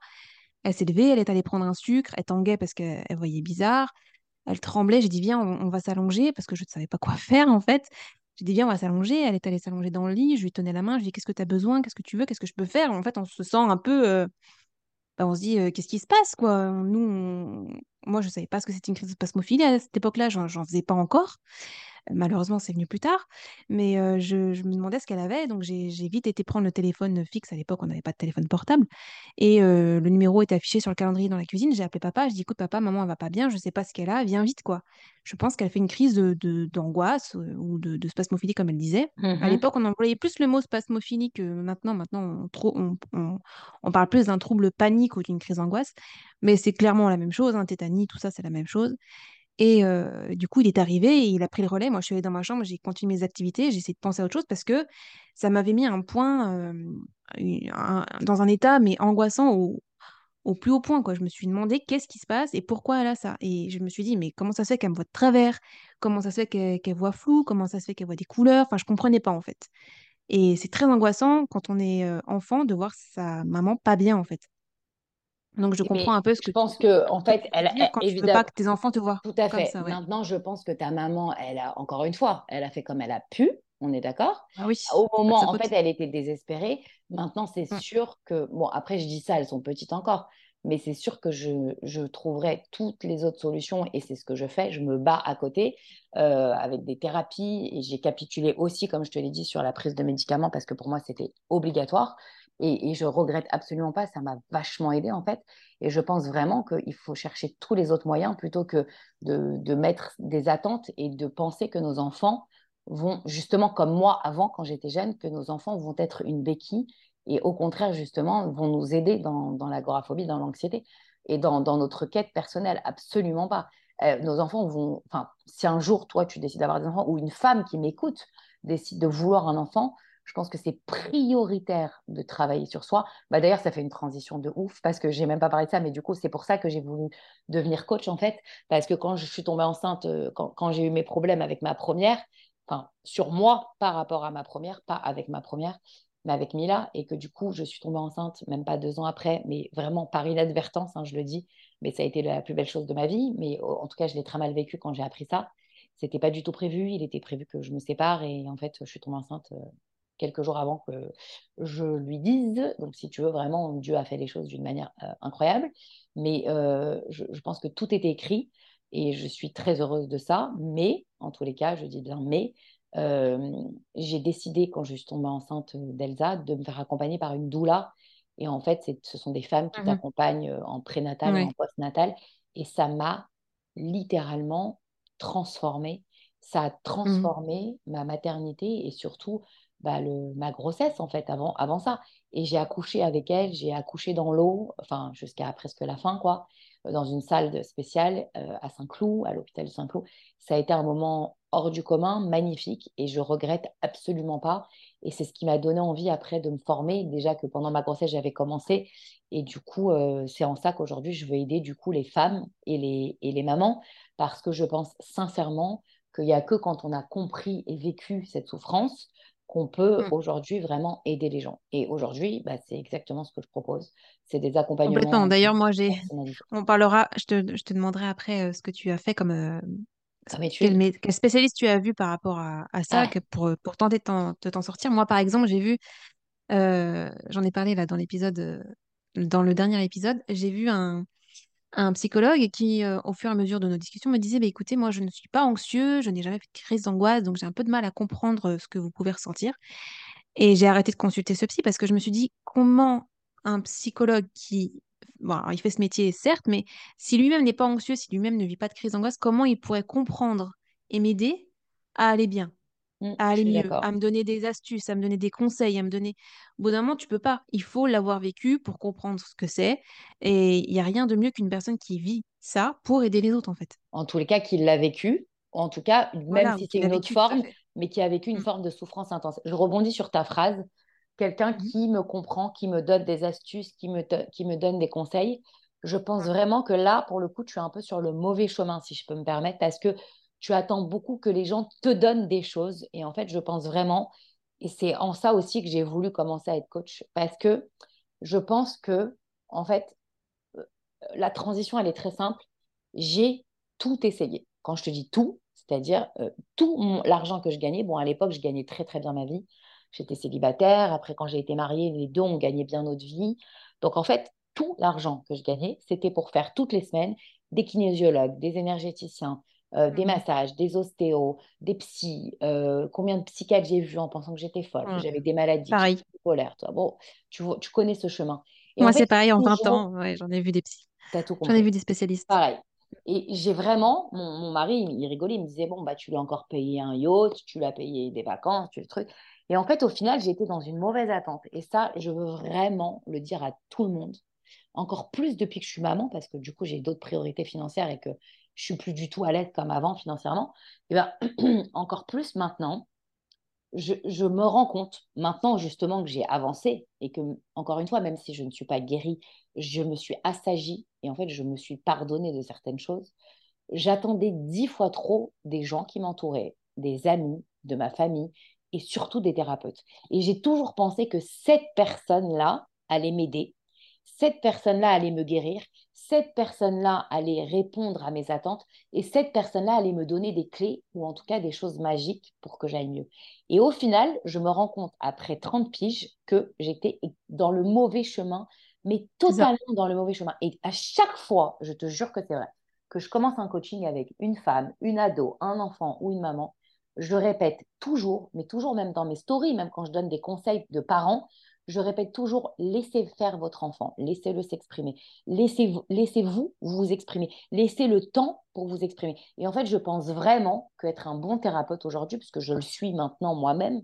Elle s'est levée, elle est allée prendre un sucre, elle tanguait parce qu'elle elle voyait bizarre. Elle tremblait, j'ai dit, viens, on, va s'allonger, parce que je ne savais pas quoi faire, en fait. J'ai dit, viens, on va s'allonger. Elle est allée s'allonger dans le lit, je lui tenais la main, je lui ai qu'est-ce que tu as besoin, qu'est-ce que tu veux, qu'est-ce que je peux faire? En fait, on se sent un peu, euh, bah, on se dit, euh, qu'est-ce qui se passe, quoi? Nous, moi, je ne savais pas ce que c'était une crise de spasmophilie à cette époque-là, j'en faisais pas encore. Malheureusement, c'est venu plus tard, mais euh, je, je me demandais ce qu'elle avait, donc j'ai vite été prendre le téléphone fixe. À l'époque, on n'avait pas de téléphone portable, et euh, le numéro était affiché sur le calendrier dans la cuisine. J'ai appelé papa, je dis, écoute, papa, maman, elle va pas bien, je sais pas ce qu'elle a, viens vite, quoi. Je pense qu'elle fait une crise de, de- d'angoisse euh, ou de, de spasmophilie, comme elle disait. À Mhm. l'époque, on employait plus le mot spasmophilie que maintenant. Maintenant, on, trop- on, on- on parle plus d'un trouble panique ou d'une crise d'angoisse, mais c'est clairement la même chose, hein, tétanie, tout ça, c'est la même chose. Et du coup, il est arrivé et il a pris le relais. Moi, je suis allée dans ma chambre, j'ai continué mes activités, j'ai essayé de penser à autre chose parce que ça m'avait mis un point, dans un état, mais angoissant au, plus haut point. Je me suis demandé qu'est-ce qui se passe et pourquoi elle a ça. Et je me suis dit, mais comment ça se fait qu'elle me voit de travers? Comment ça se fait qu'elle voit flou? Comment ça se fait qu'elle voit des couleurs? Enfin, je comprenais pas, en fait. Et c'est très angoissant quand on est enfant de voir sa maman pas bien, en fait. Donc, je comprends Mais un peu ce je que, pense que, ce en que fait, tu elle, quand tu veux pas que tes enfants te voient tout à fait. ça, ouais. Maintenant, je pense que ta maman, elle a, encore une fois, elle a fait comme elle a pu, on est d'accord? Ah oui, Au moment, en fait, elle était désespérée. Maintenant, c'est Mm. sûr que, bon, après, je dis ça, elles sont petites encore, mais c'est sûr que je, je trouverai toutes les autres solutions et c'est ce que je fais. Je me bats à côté euh, avec des thérapies et j'ai capitulé aussi, comme je te l'ai dit, sur la prise de médicaments parce que pour moi, c'était obligatoire. Et, et je regrette absolument pas, ça m'a vachement aidé en fait. Et je pense vraiment qu'il faut chercher tous les autres moyens plutôt que de, mettre des attentes et de penser que nos enfants vont, justement comme moi avant, quand j'étais jeune, que nos enfants vont être une béquille et au contraire, justement, vont nous aider dans, l'agoraphobie, dans l'anxiété et dans, dans, notre quête personnelle. Absolument pas. Euh, nos enfants vont, enfin, si un jour, toi, tu décides d'avoir des enfants ou une femme qui m'écoute décide de vouloir un enfant, je pense que c'est prioritaire de travailler sur soi. Bah, D'ailleurs, ça fait une transition de ouf parce que j'ai même pas parlé de ça, mais du coup, c'est pour ça que j'ai voulu devenir coach en fait. Parce que quand je suis tombée enceinte, euh, quand, j'ai eu mes problèmes avec ma première, enfin, sur moi par rapport à ma première, pas avec ma première, mais avec Mila, et que du coup, je suis tombée enceinte même pas deux ans après, mais vraiment par inadvertance, hein, je le dis, mais ça a été la plus belle chose de ma vie. Mais en tout cas, je l'ai très mal vécu quand j'ai appris ça. C'était pas du tout prévu. Il était prévu que je me sépare et en fait, je suis tombée enceinte euh, quelques jours avant que je lui dise. Donc, si tu veux, vraiment, Dieu a fait les choses d'une manière euh, incroyable. Mais euh, je, je, pense que tout était écrit et je suis très heureuse de ça. Mais, en tous les cas, je dis bien mais, euh, j'ai décidé, quand je suis tombée enceinte d'Elsa, de me faire accompagner par une doula. Et en fait, ce sont des femmes qui Mhm. t'accompagnent en prénatal et en postnatal. Et ça m'a littéralement transformée. Ça a Mhm. transformé ma maternité et surtout bah, ma grossesse, en fait, avant, avant ça. Et j'ai accouché avec elle, j'ai accouché dans l'eau, enfin, jusqu'à presque la fin, quoi, dans une salle spéciale euh, à Saint-Cloud, à l'hôpital Saint-Cloud. Ça a été un moment hors du commun, magnifique, et je regrette absolument pas. Et c'est ce qui m'a donné envie après de me former. Déjà que pendant ma grossesse, j'avais commencé. Et du coup, euh, c'est en ça qu'aujourd'hui, je veux aider du coup les femmes et les, et les mamans, parce que je pense sincèrement qu'il n'y a que quand on a compris et vécu cette souffrance qu'on peut Mhm. aujourd'hui vraiment aider les gens. Et aujourd'hui, bah, c'est exactement ce que je propose. C'est des accompagnements D'ailleurs, moi, j'ai, on parlera, je te, je te demanderai après euh, ce que tu as fait comme, euh, quel, spécialiste tu as vu par rapport à, à ça Ah, que pour, pour tenter de t'en, sortir. Moi, par exemple, j'ai vu, euh, j'en ai parlé là dans l'épisode, dans le dernier épisode, j'ai vu un, un psychologue qui, euh, au fur et à mesure de nos discussions, me disait, bah, écoutez, moi, je ne suis pas anxieux, je n'ai jamais fait de crise d'angoisse, donc j'ai un peu de mal à comprendre euh, ce que vous pouvez ressentir. Et j'ai arrêté de consulter ce psy parce que je me suis dit, comment un psychologue qui, bon, il fait ce métier, certes, mais si lui-même n'est pas anxieux, si lui-même ne vit pas de crise d'angoisse, comment il pourrait comprendre et m'aider à aller bien, Mmh, à aller mieux, à me donner des astuces, à me donner des conseils, à me donner. Au bout d'un moment, tu peux pas. Il faut l'avoir vécu pour comprendre ce que c'est. Et il y a rien de mieux qu'une personne qui vit ça pour aider les autres, en fait. En tous les cas, qu'il l'a vécu, en tout cas, même Voilà, si c'est une autre forme, mais qui a vécu une Mm. forme de souffrance intense. Je rebondis sur ta phrase. Quelqu'un Mhm. qui me comprend, qui me donne des astuces, qui me, qui me donne des conseils. Je pense vraiment que là, pour le coup, tu es un peu sur le mauvais chemin, si je peux me permettre, parce que tu attends beaucoup que les gens te donnent des choses. Et en fait, je pense vraiment, et c'est en ça aussi que j'ai voulu commencer à être coach, parce que je pense que, en fait, euh, la transition, elle est très simple. J'ai tout essayé. Quand je te dis tout, c'est-à-dire euh, tout l'argent que je gagnais. Bon, à l'époque, je gagnais très, très bien ma vie. J'étais célibataire. Après, quand j'ai été mariée, les deux, on gagnait bien notre vie. Donc, en fait, tout l'argent que je gagnais, c'était pour faire toutes les semaines des kinésiologues, des énergéticiens, euh, des Mhm. massages, des ostéos, des psys. euh, combien de psychiatres j'ai vu en pensant que j'étais folle, que Mm. j'avais des maladies, que Pareil. j'étais bipolaire. Toi. Bon, tu, vois- tu connais ce chemin. Et Moi, c'est pareil, en 20 toujours, ans, ouais, j'en ai vu des psys. J'en ai vu des spécialistes. Pareil. Et j'ai vraiment, mon, mon mari, il, rigolait, il me disait, bon, bah, tu lui as encore payé un yacht, tu lui as payé des vacances, tu le truc. Et en fait, au final, j'étais dans une mauvaise attente. Et ça, je veux vraiment le dire à tout le monde. Encore plus depuis que je suis maman, parce que du coup, j'ai d'autres priorités financières et que je suis plus du tout à l'aise comme avant financièrement. Et ben, encore plus maintenant, je, je me rends compte maintenant justement que j'ai avancé et que, encore une fois, même si je ne suis pas guérie, je me suis assagie et en fait, je me suis pardonnée de certaines choses. J'attendais dix fois trop des gens qui m'entouraient, des amis, de ma famille et surtout des thérapeutes. Et j'ai toujours pensé que cette personne-là allait m'aider, cette personne-là allait me guérir, cette personne-là allait répondre à mes attentes et cette personne-là allait me donner des clés ou en tout cas des choses magiques pour que j'aille mieux. Et au final, je me rends compte après 30 piges que j'étais dans le mauvais chemin, mais totalement dans le mauvais chemin. Et à chaque fois, je te jure que c'est vrai, que je commence un coaching avec une femme, une ado, un enfant ou une maman, je répète toujours, mais toujours même dans mes stories, même quand je donne des conseils de parents, je répète toujours, laissez faire votre enfant, laissez-le s'exprimer, laissez-vous laissez -vous, vous exprimer, laissez le temps pour vous exprimer. Et en fait, je pense vraiment qu'être un bon thérapeute aujourd'hui, puisque je le suis maintenant moi-même,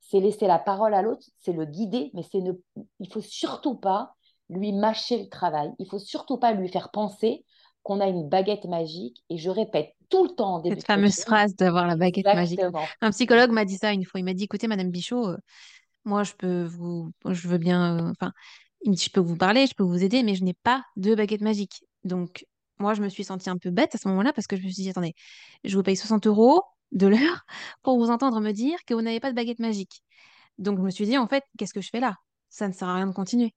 c'est laisser la parole à l'autre, c'est le guider, mais c'est ne, il faut surtout pas lui mâcher le travail, il faut surtout pas lui faire penser qu'on a une baguette magique. Et je répète tout le temps en début Cette fameuse phrase d'avoir la baguette magique. Un psychologue m'a dit ça une fois. Il m'a dit, écoutez, Madame Bichot, euh, moi, je peux vous, je veux bien, euh, enfin, je peux vous parler, je peux vous aider, mais je n'ai pas de baguette magique. Donc, moi, je me suis sentie un peu bête à ce moment-là parce que je me suis dit, attendez, je vous paye 60 euros de l'heure pour vous entendre me dire que vous n'avez pas de baguette magique. Donc, je me suis dit, en fait, qu'est-ce que je fais là? Ça ne sert à rien de continuer.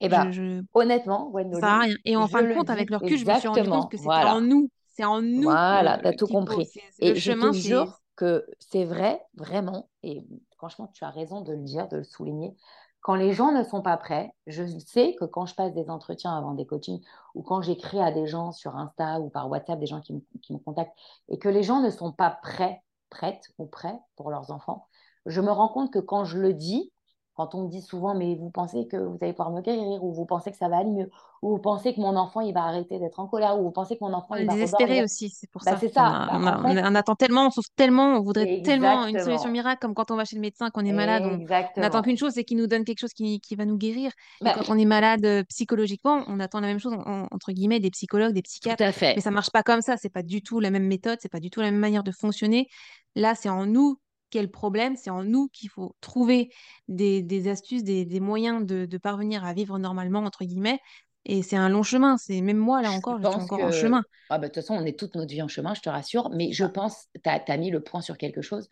Et bien, je... honnêtement, Ça sert à rien. Et en fin de compte, avec le recul, je me suis rendu compte que c'était en Voilà. nous. C'est en nous Voilà, tu as euh, tout faut. compris. C'est- Le Et je chemin, jure que c'est vrai, vraiment, et franchement, tu as raison de le dire, de le souligner. Quand les gens ne sont pas prêts, je sais que quand je passe des entretiens avant des coachings ou quand j'écris à des gens sur Insta ou par WhatsApp, des gens qui me, contactent, et que les gens ne sont pas prêts, prêtes ou prêts pour leurs enfants, je me rends compte que quand je le dis, quand on me dit souvent, mais vous pensez que vous allez pouvoir me guérir, ou vous pensez que ça va aller mieux, ou vous pensez que mon enfant, il va arrêter d'être en colère, ou vous pensez que mon enfant, On il va désespéré aussi, c'est pour Bah, ça. c'est On ça. a, Bah, on en on fait, a- on attend tellement, on souffre tellement, on voudrait tellement une solution miracle, comme quand on va chez le médecin, qu'on est malade, on n'attend qu'une chose, c'est qu'il nous donne quelque chose qui, qui va nous guérir. Et Bah, quand on est malade euh, psychologiquement, on attend la même chose, en- en- entre guillemets, des psychologues, des tout psychiatres. à Mais fait. ça marche pas comme ça, c'est pas du tout la même méthode, c'est pas du tout la même manière de fonctionner. Là, c'est en nous qu'est le problème, c'est en nous qu'il faut trouver des, des astuces, des, des moyens de, de parvenir à vivre normalement, entre guillemets. Et c'est un long chemin. C'est même moi, là Je encore, je suis pense encore en chemin. ah bah, de toute façon, on est toute notre vie en chemin, je te rassure, mais je pense, tu as, mis le point sur quelque chose.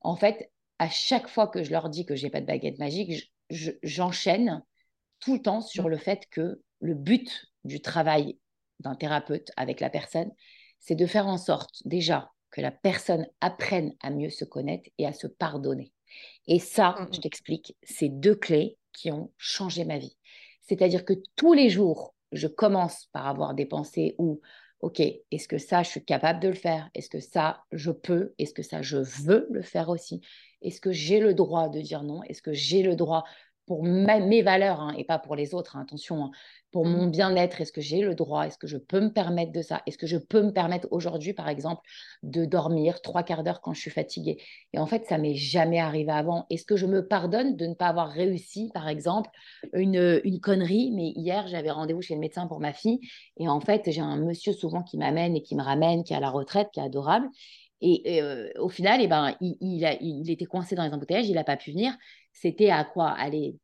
En fait, à chaque fois que je leur dis que j'ai pas de baguette magique, je- je- j'enchaîne tout le temps sur le fait que le but du travail d'un thérapeute avec la personne, c'est de faire en sorte déjà que la personne apprenne à mieux se connaître et à se pardonner. Et ça, je Mm. t'explique, c'est deux clés qui ont changé ma vie. C'est-à-dire que tous les jours, je commence par avoir des pensées où, OK, est-ce que ça, je suis capable de le faire? Est-ce que ça, je peux? Est-ce que ça, je veux le faire aussi? Est-ce que j'ai le droit de dire non? Est-ce que j'ai le droit pour mes valeurs hein, et pas pour les autres, hein, attention, hein, pour Mmh. mon bien-être, est-ce que j'ai le droit Est-ce que je peux me permettre de ça? Est-ce que je peux me permettre aujourd'hui, par exemple, de dormir trois quarts d'heure quand je suis fatiguée? Et en fait, ça m'est jamais arrivé avant. Est-ce que je me pardonne de ne pas avoir réussi, par exemple, une, une connerie? Mais hier, j'avais rendez-vous chez le médecin pour ma fille et en fait, j'ai un monsieur souvent qui m'amène et qui me ramène, qui est à la retraite, qui est adorable. Et, euh, au final, eh ben, il, était coincé dans les embouteillages, il n'a pas pu venir. C'était à quoi? Allez,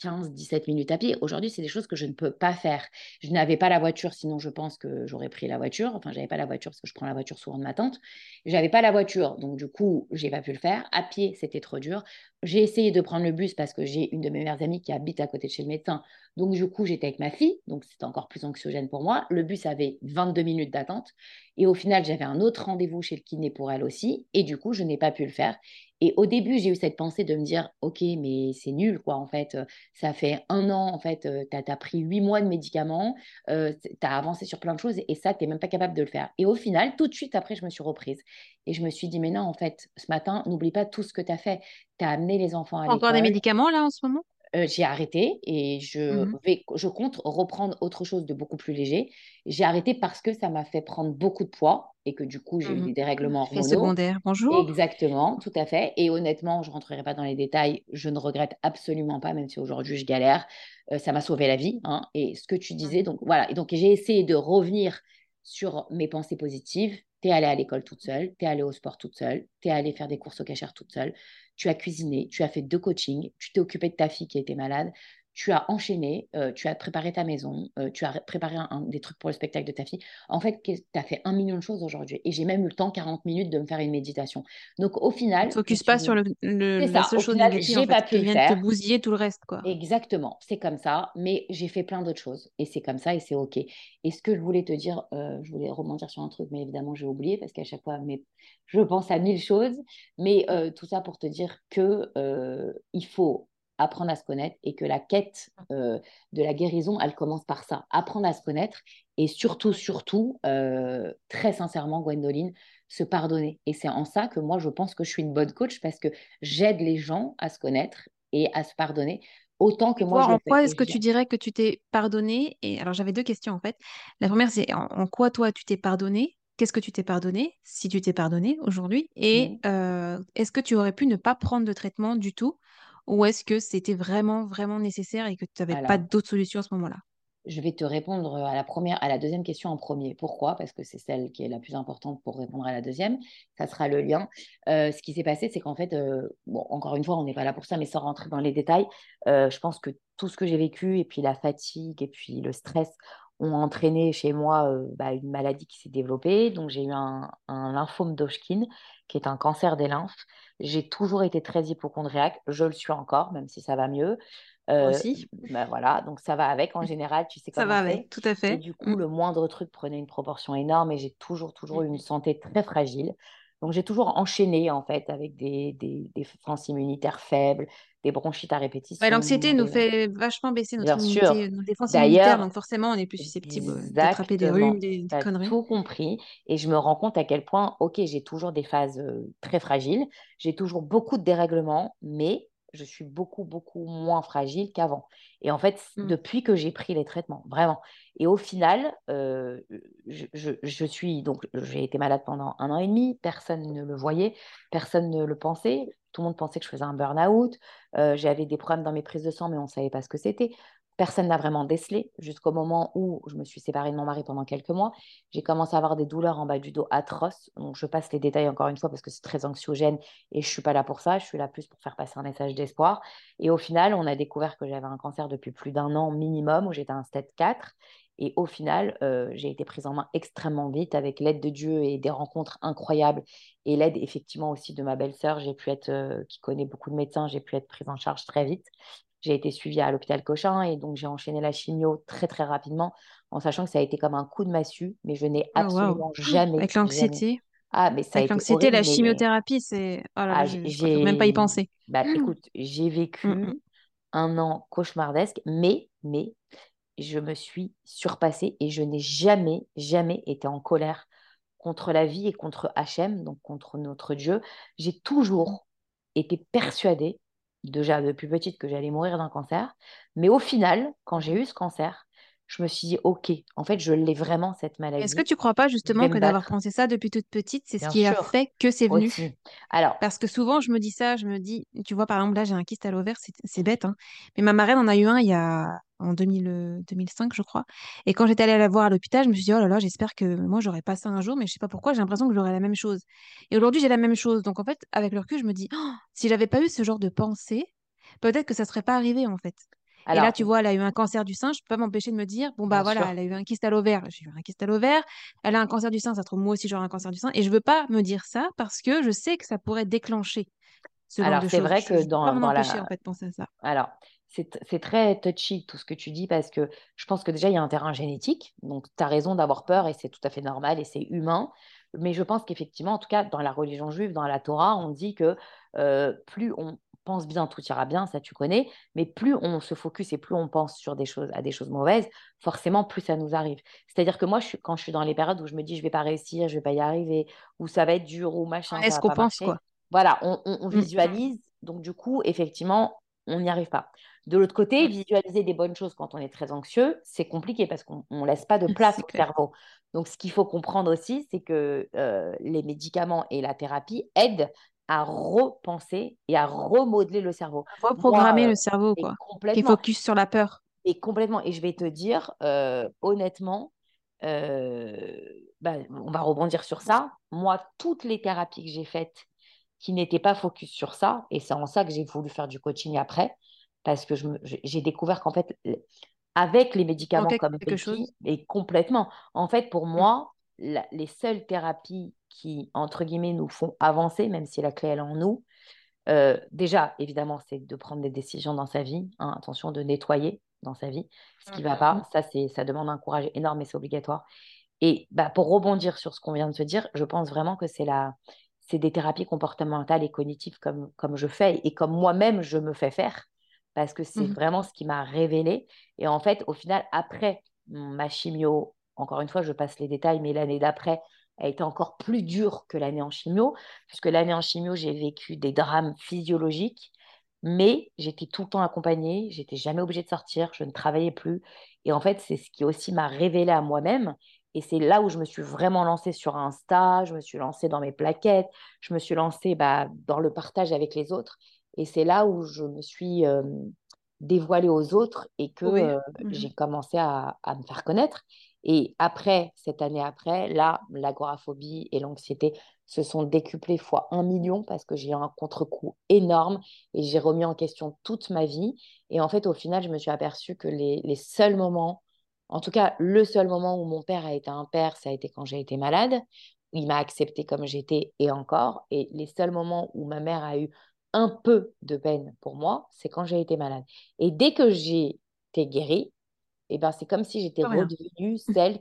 15, 17 minutes à pied. Aujourd'hui, c'est des choses que je ne peux pas faire. Je n'avais pas la voiture, sinon je pense que j'aurais pris la voiture. Enfin, j'avais pas la voiture parce que je prends la voiture souvent de ma tante. J'avais pas la voiture, donc du coup, j'ai pas pu le faire. À pied, c'était trop dur. J'ai essayé de prendre le bus parce que j'ai une de mes meilleures amies qui habite à côté de chez le médecin. Donc du coup, j'étais avec ma fille, donc c'était encore plus anxiogène pour moi. Le bus avait 22 minutes d'attente. Et au final, j'avais un autre rendez-vous chez le kiné pour elle aussi. Et du coup, je n'ai pas pu le faire. Et au début, j'ai eu cette pensée de me dire, OK, mais c'est nul, quoi, en fait. Ça fait un an, en fait, tu as, pris huit mois de médicaments, euh, tu as avancé sur plein de choses, et ça, tu n'es même pas capable de le faire. Et au final, tout de suite après, je me suis reprise. Et je me suis dit, mais non, en fait, ce matin, n'oublie pas tout ce que tu as fait. Tu as amené les enfants à l'école. Encore des médicaments, là, en ce moment? Euh, j'ai arrêté et je, mmh vais, je compte reprendre autre chose de beaucoup plus léger. J'ai arrêté parce que ça m'a fait prendre beaucoup de poids et que du coup, j'ai eu mmh des dérèglements hormonaux. secondaire, bonjour. Exactement, tout à fait. Et honnêtement, je ne rentrerai pas dans les détails. Je ne regrette absolument pas, même si aujourd'hui je galère. Euh, ça m'a sauvé la vie. Hein. Et ce que tu disais, Mmh. donc voilà. Et donc, j'ai essayé de revenir sur mes pensées positives. Tu es allée à l'école toute seule, tu es allée au sport toute seule, tu es allée faire des courses au cachère toute seule, tu as cuisiné, tu as fait deux coachings, tu t'es occupée de ta fille qui était malade, tu as enchaîné, euh, tu as préparé ta maison, euh, tu as préparé un, des trucs pour le spectacle de ta fille. En fait, tu as fait un million de choses aujourd'hui. Et j'ai même eu le temps, 40 minutes, de me faire une méditation. Donc, au final. Ne focus pas sur le, le la seule chose final, négative en fait, pas pu qui vient de te bousiller tout le reste. quoi. Exactement, c'est comme ça. Mais j'ai fait plein d'autres choses. Et c'est comme ça et c'est OK. Et ce que je voulais te dire, euh, je voulais rebondir sur un truc, mais évidemment, j'ai oublié parce qu'à chaque fois, mais, je pense à mille choses. Mais tout ça pour te dire que il faut apprendre à se connaître et que la quête euh, de la guérison, elle commence par ça, apprendre à se connaître et surtout, surtout, euh, très sincèrement, Gwendoline, se pardonner. Et c'est en ça que moi, je pense que je suis une bonne coach parce que j'aide les gens à se connaître et à se pardonner autant que moi toi, je le en quoi est-ce que tu dirais que tu t'es pardonné Et alors, j'avais deux questions en fait. La première, c'est en, en quoi toi tu t'es pardonné? Qu'est-ce que tu t'es pardonné, si tu t'es pardonné aujourd'hui? Et Mmh. euh, est-ce que tu aurais pu ne pas prendre de traitement du tout Ou est-ce que c'était vraiment, vraiment nécessaire et que tu n'avais pas d'autre solution à ce moment-là? Je vais te répondre à la première, à la deuxième question en premier. Pourquoi? Parce que c'est celle qui est la plus importante pour répondre à la deuxième. Ça sera le lien. Euh, ce qui s'est passé, c'est qu'en fait, euh, bon, encore une fois, on n'est pas là pour ça, mais sans rentrer dans les détails, euh, je pense que tout ce que j'ai vécu et puis la fatigue et puis le stress ont entraîné chez moi bah, une maladie qui s'est développée. Donc, j'ai eu un, un lymphome d'Hodgkin, qui est un cancer des lymphes. J'ai toujours été très hypochondriaque. Je le suis encore, même si ça va mieux. Euh, aussi. ben voilà, donc ça va avec en général, tu sais Ça comment va c'est. avec, tout à Et fait. du coup, Mm. le moindre truc prenait une proportion énorme et j'ai toujours, toujours eu une santé très fragile. Donc, j'ai toujours enchaîné en fait avec des, des, des défenses immunitaires faibles, des bronchites à Ouais, répétition. l'anxiété nous fait vachement baisser notre Bien immunité, sûr. nos défenses immunitaires, D'ailleurs, donc forcément on est plus susceptible euh, d'attraper des rhumes, des, des conneries. tout compris. Et je me rends compte à quel point, ok, j'ai toujours des phases euh, très fragiles, j'ai toujours beaucoup de dérèglements, mais je suis beaucoup, beaucoup moins fragile qu'avant. Et en fait, Mm. depuis que j'ai pris les traitements, vraiment. Et au final, euh, je, je- je suis donc, j'ai été malade pendant un an et demi, personne ne le voyait, personne ne le pensait. Tout le monde pensait que je faisais un burn-out. Euh, j'avais des problèmes dans mes prises de sang, mais on ne savait pas ce que c'était. Personne n'a vraiment décelé jusqu'au moment où je me suis séparée de mon mari pendant quelques mois. J'ai commencé à avoir des douleurs en bas du dos atroces. Donc, je passe les détails encore une fois parce que c'est très anxiogène et je ne suis pas là pour ça. Je suis là plus pour faire passer un message d'espoir. Et au final, on a découvert que j'avais un cancer depuis plus d'un an minimum, où j'étais un stade 4. Et au final, euh, j'ai été prise en main extrêmement vite avec l'aide de Dieu et des rencontres incroyables et l'aide effectivement aussi de ma belle-sœur. J'ai pu être, euh, qui connaît beaucoup de médecins, j'ai pu être prise en charge très vite. J'ai été suivie à l'hôpital Cochin et donc j'ai enchaîné la chimio très très rapidement en sachant que ça a été comme un coup de massue, mais je n'ai Oh, waouh. absolument jamais, Avec l'anxiété, Ah, mais ça avec été l'anxiété, la chimiothérapie, c'est... Oh là ah, je, préfère même pas y penser. bah, écoute, j'ai Mm, vécu mm. un an cauchemardesque, mais, mais je me suis surpassée et je n'ai jamais, jamais été en colère contre la vie et contre Hachem, donc contre notre Dieu. J'ai toujours été persuadée déjà depuis petite que j'allais mourir d'un cancer. Mais au final, quand j'ai eu ce cancer, je me suis dit, OK, en fait, je l'ai vraiment, cette maladie. Est-ce que tu crois pas justement que d'avoir pensé ça depuis toute petite, c'est ce qui a fait que c'est venu? Alors, Parce que souvent, je me dis ça, je me dis, tu vois, par exemple, là, j'ai un kyste à l'ovaire, c'est bête, hein, mais ma marraine en a eu un il y a en 2000, 2005, je crois. Et quand j'étais allée la voir à l'hôpital, je me suis dit, oh là là, j'espère que moi, j'aurais pas ça un jour, mais je sais pas pourquoi, j'ai l'impression que j'aurais la même chose. Et aujourd'hui, j'ai la même chose. Donc, en fait, avec le recul, je me dis, oh, si j'avais pas eu ce genre de pensée, peut-être que ça serait pas arrivé, en fait et là, tu vois, elle a eu un cancer du sein, je peux pas m'empêcher de me dire, bon, bah voilà, elle a eu un kyste à l'ovaire, j'ai eu un kyste à l'ovaire, elle a un cancer du sein, ça se trouve, moi aussi, j'aurai un cancer du sein. Et je veux pas me dire ça parce que je sais que ça pourrait déclencher ce Alors, c'est vrai que dans, dans la... en fait, penser à ça. Alors, c'est très touchy tout ce que tu dis parce que je pense que déjà, il y a un terrain génétique. Donc, tu as raison d'avoir peur et c'est tout à fait normal et c'est humain. Mais je pense qu'effectivement, en tout cas, dans la religion juive, dans la Torah, on dit que euh, plus on, pense bien, tout ira bien, ça tu connais, mais plus on se focus et plus on pense sur des choses, à des choses mauvaises, forcément, plus ça nous arrive. C'est-à-dire que moi, je suis, quand je suis dans les périodes où je me dis je vais pas réussir, je vais pas y arriver, ou ça va être dur, ou machin. Est-ce qu'on pense quoi Voilà, on, mmh. visualise, donc du coup, effectivement, on n'y arrive pas. De l'autre côté, visualiser des bonnes choses quand on est très anxieux, c'est compliqué parce qu'on ne laisse pas de place au cerveau. Donc, ce qu'il faut comprendre aussi, c'est que euh, les médicaments et la thérapie aident à repenser et à remodeler le cerveau. Reprogrammer le cerveau, quoi. Qui focus sur la peur. Et complètement. Et je vais te dire, euh, honnêtement, euh, bah, on va rebondir sur ça. Moi, toutes les thérapies que j'ai faites qui n'étaient pas focus sur ça, et c'est en ça que j'ai voulu faire du coaching après, parce que j'ai découvert qu'en fait, avec les médicaments comme quelque chose? Et complètement, en fait, pour mmh. moi, les seules thérapies qui, entre guillemets, nous font avancer, même si la clé elle est en nous, euh, déjà, évidemment, c'est de prendre des décisions dans sa vie. Hein, attention, de nettoyer dans sa vie ce qui ne va pas. Mmh. Ça, ça demande un courage énorme et c'est obligatoire. Et bah, pour rebondir sur ce qu'on vient de se dire, je pense vraiment que c'est la, c'est des thérapies comportementales et cognitives comme, comme je fais et comme moi-même je me fais faire parce que c'est mmh. vraiment ce qui m'a révélé. Et en fait, au final, après ma chimio, encore une fois, je passe les détails, mais l'année d'après a été encore plus dure que l'année en chimio, puisque l'année en chimio, j'ai vécu des drames physiologiques, mais j'étais tout le temps accompagnée, j'étais jamais obligée de sortir, je ne travaillais plus. Et en fait, c'est ce qui aussi m'a révélé à moi-même. Et c'est là où je me suis vraiment lancée sur Insta, je me suis lancée dans mes plaquettes, je me suis lancée bah, dans le partage avec les autres. Et c'est là où je me suis euh, dévoilée aux autres et que euh, mmh j'ai commencé à, à, me faire connaître. Et après, cette année après, là, l'agoraphobie et l'anxiété se sont décuplées fois un million parce que j'ai eu un contre-coup énorme et j'ai remis en question toute ma vie. Et en fait, au final, je me suis aperçue que les, les seuls moments, en tout cas, le seul moment où mon père a été un père, ça a été quand j'ai été malade. Il m'a accepté comme j'étais et encore. Et les seuls moments où ma mère a eu un peu de peine pour moi, c'est quand j'ai été malade. Et dès que j'ai été guérie, et ben, c'est comme si j'étais redevenue celle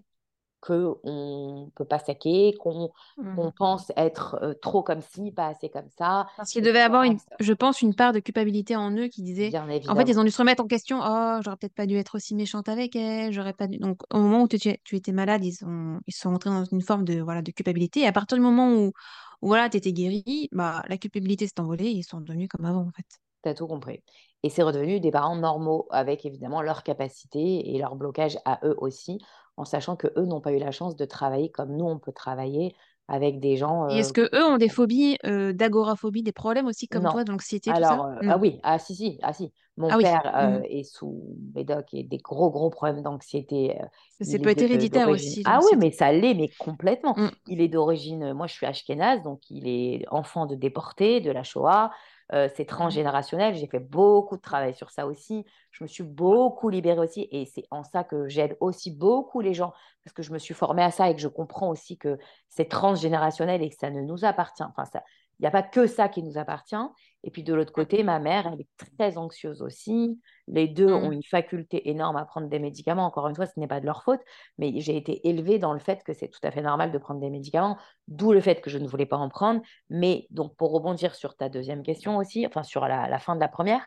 qu'on ne peut pas saquer, qu'on mmh. pense être euh, trop comme ci, pas assez comme ça. Parce qu'il devait avoir, une, je pense, une part de culpabilité en eux qui disait. En fait, ils ont dû se remettre en question. Oh, j'aurais peut-être pas dû être aussi méchante avec elle. J'aurais pas dû... Donc, au moment où tu, tu étais malade, ils, ont, ils sont rentrés dans une forme de, voilà, de culpabilité. Et à partir du moment où, où voilà, tu étais guérie, bah, la culpabilité s'est envolée et ils sont devenus comme avant, en fait. Tu as tout compris. Et c'est redevenu des parents normaux avec évidemment leurs capacités et leur blocage à eux aussi, en sachant que eux n'ont pas eu la chance de travailler comme nous on peut travailler avec des gens. Et est-ce que eux ont des phobies, euh, d'agoraphobie, des problèmes aussi comme toi, d'anxiété, tout ça? Euh, Ah oui, ah si, si, ah si. Mon ah père euh, mmh. est sous médoc et des gros, gros problèmes d'anxiété. Ça peut être héréditaire aussi. Ah oui, mais ça l'est, mais complètement. Mmh. Il est d'origine, moi je suis ashkénaze, donc il est enfant de déportés, de la Shoah. Euh, c'est transgénérationnel. J'ai fait beaucoup de travail sur ça aussi. Je me suis beaucoup libérée aussi. Et c'est en ça que j'aide aussi beaucoup les gens parce que je me suis formée à ça et que je comprends aussi que c'est transgénérationnel et que ça ne nous appartient. Enfin, il n'y a pas que ça qui nous appartient. Et puis de l'autre côté, ma mère, elle est très anxieuse aussi. Les deux ont mmh. une faculté énorme à prendre des médicaments. Encore une fois, ce n'est pas de leur faute, mais j'ai été élevée dans le fait que c'est tout à fait normal de prendre des médicaments, d'où le fait que je ne voulais pas en prendre. Mais donc, pour rebondir sur ta deuxième question aussi, enfin sur la, fin de la première,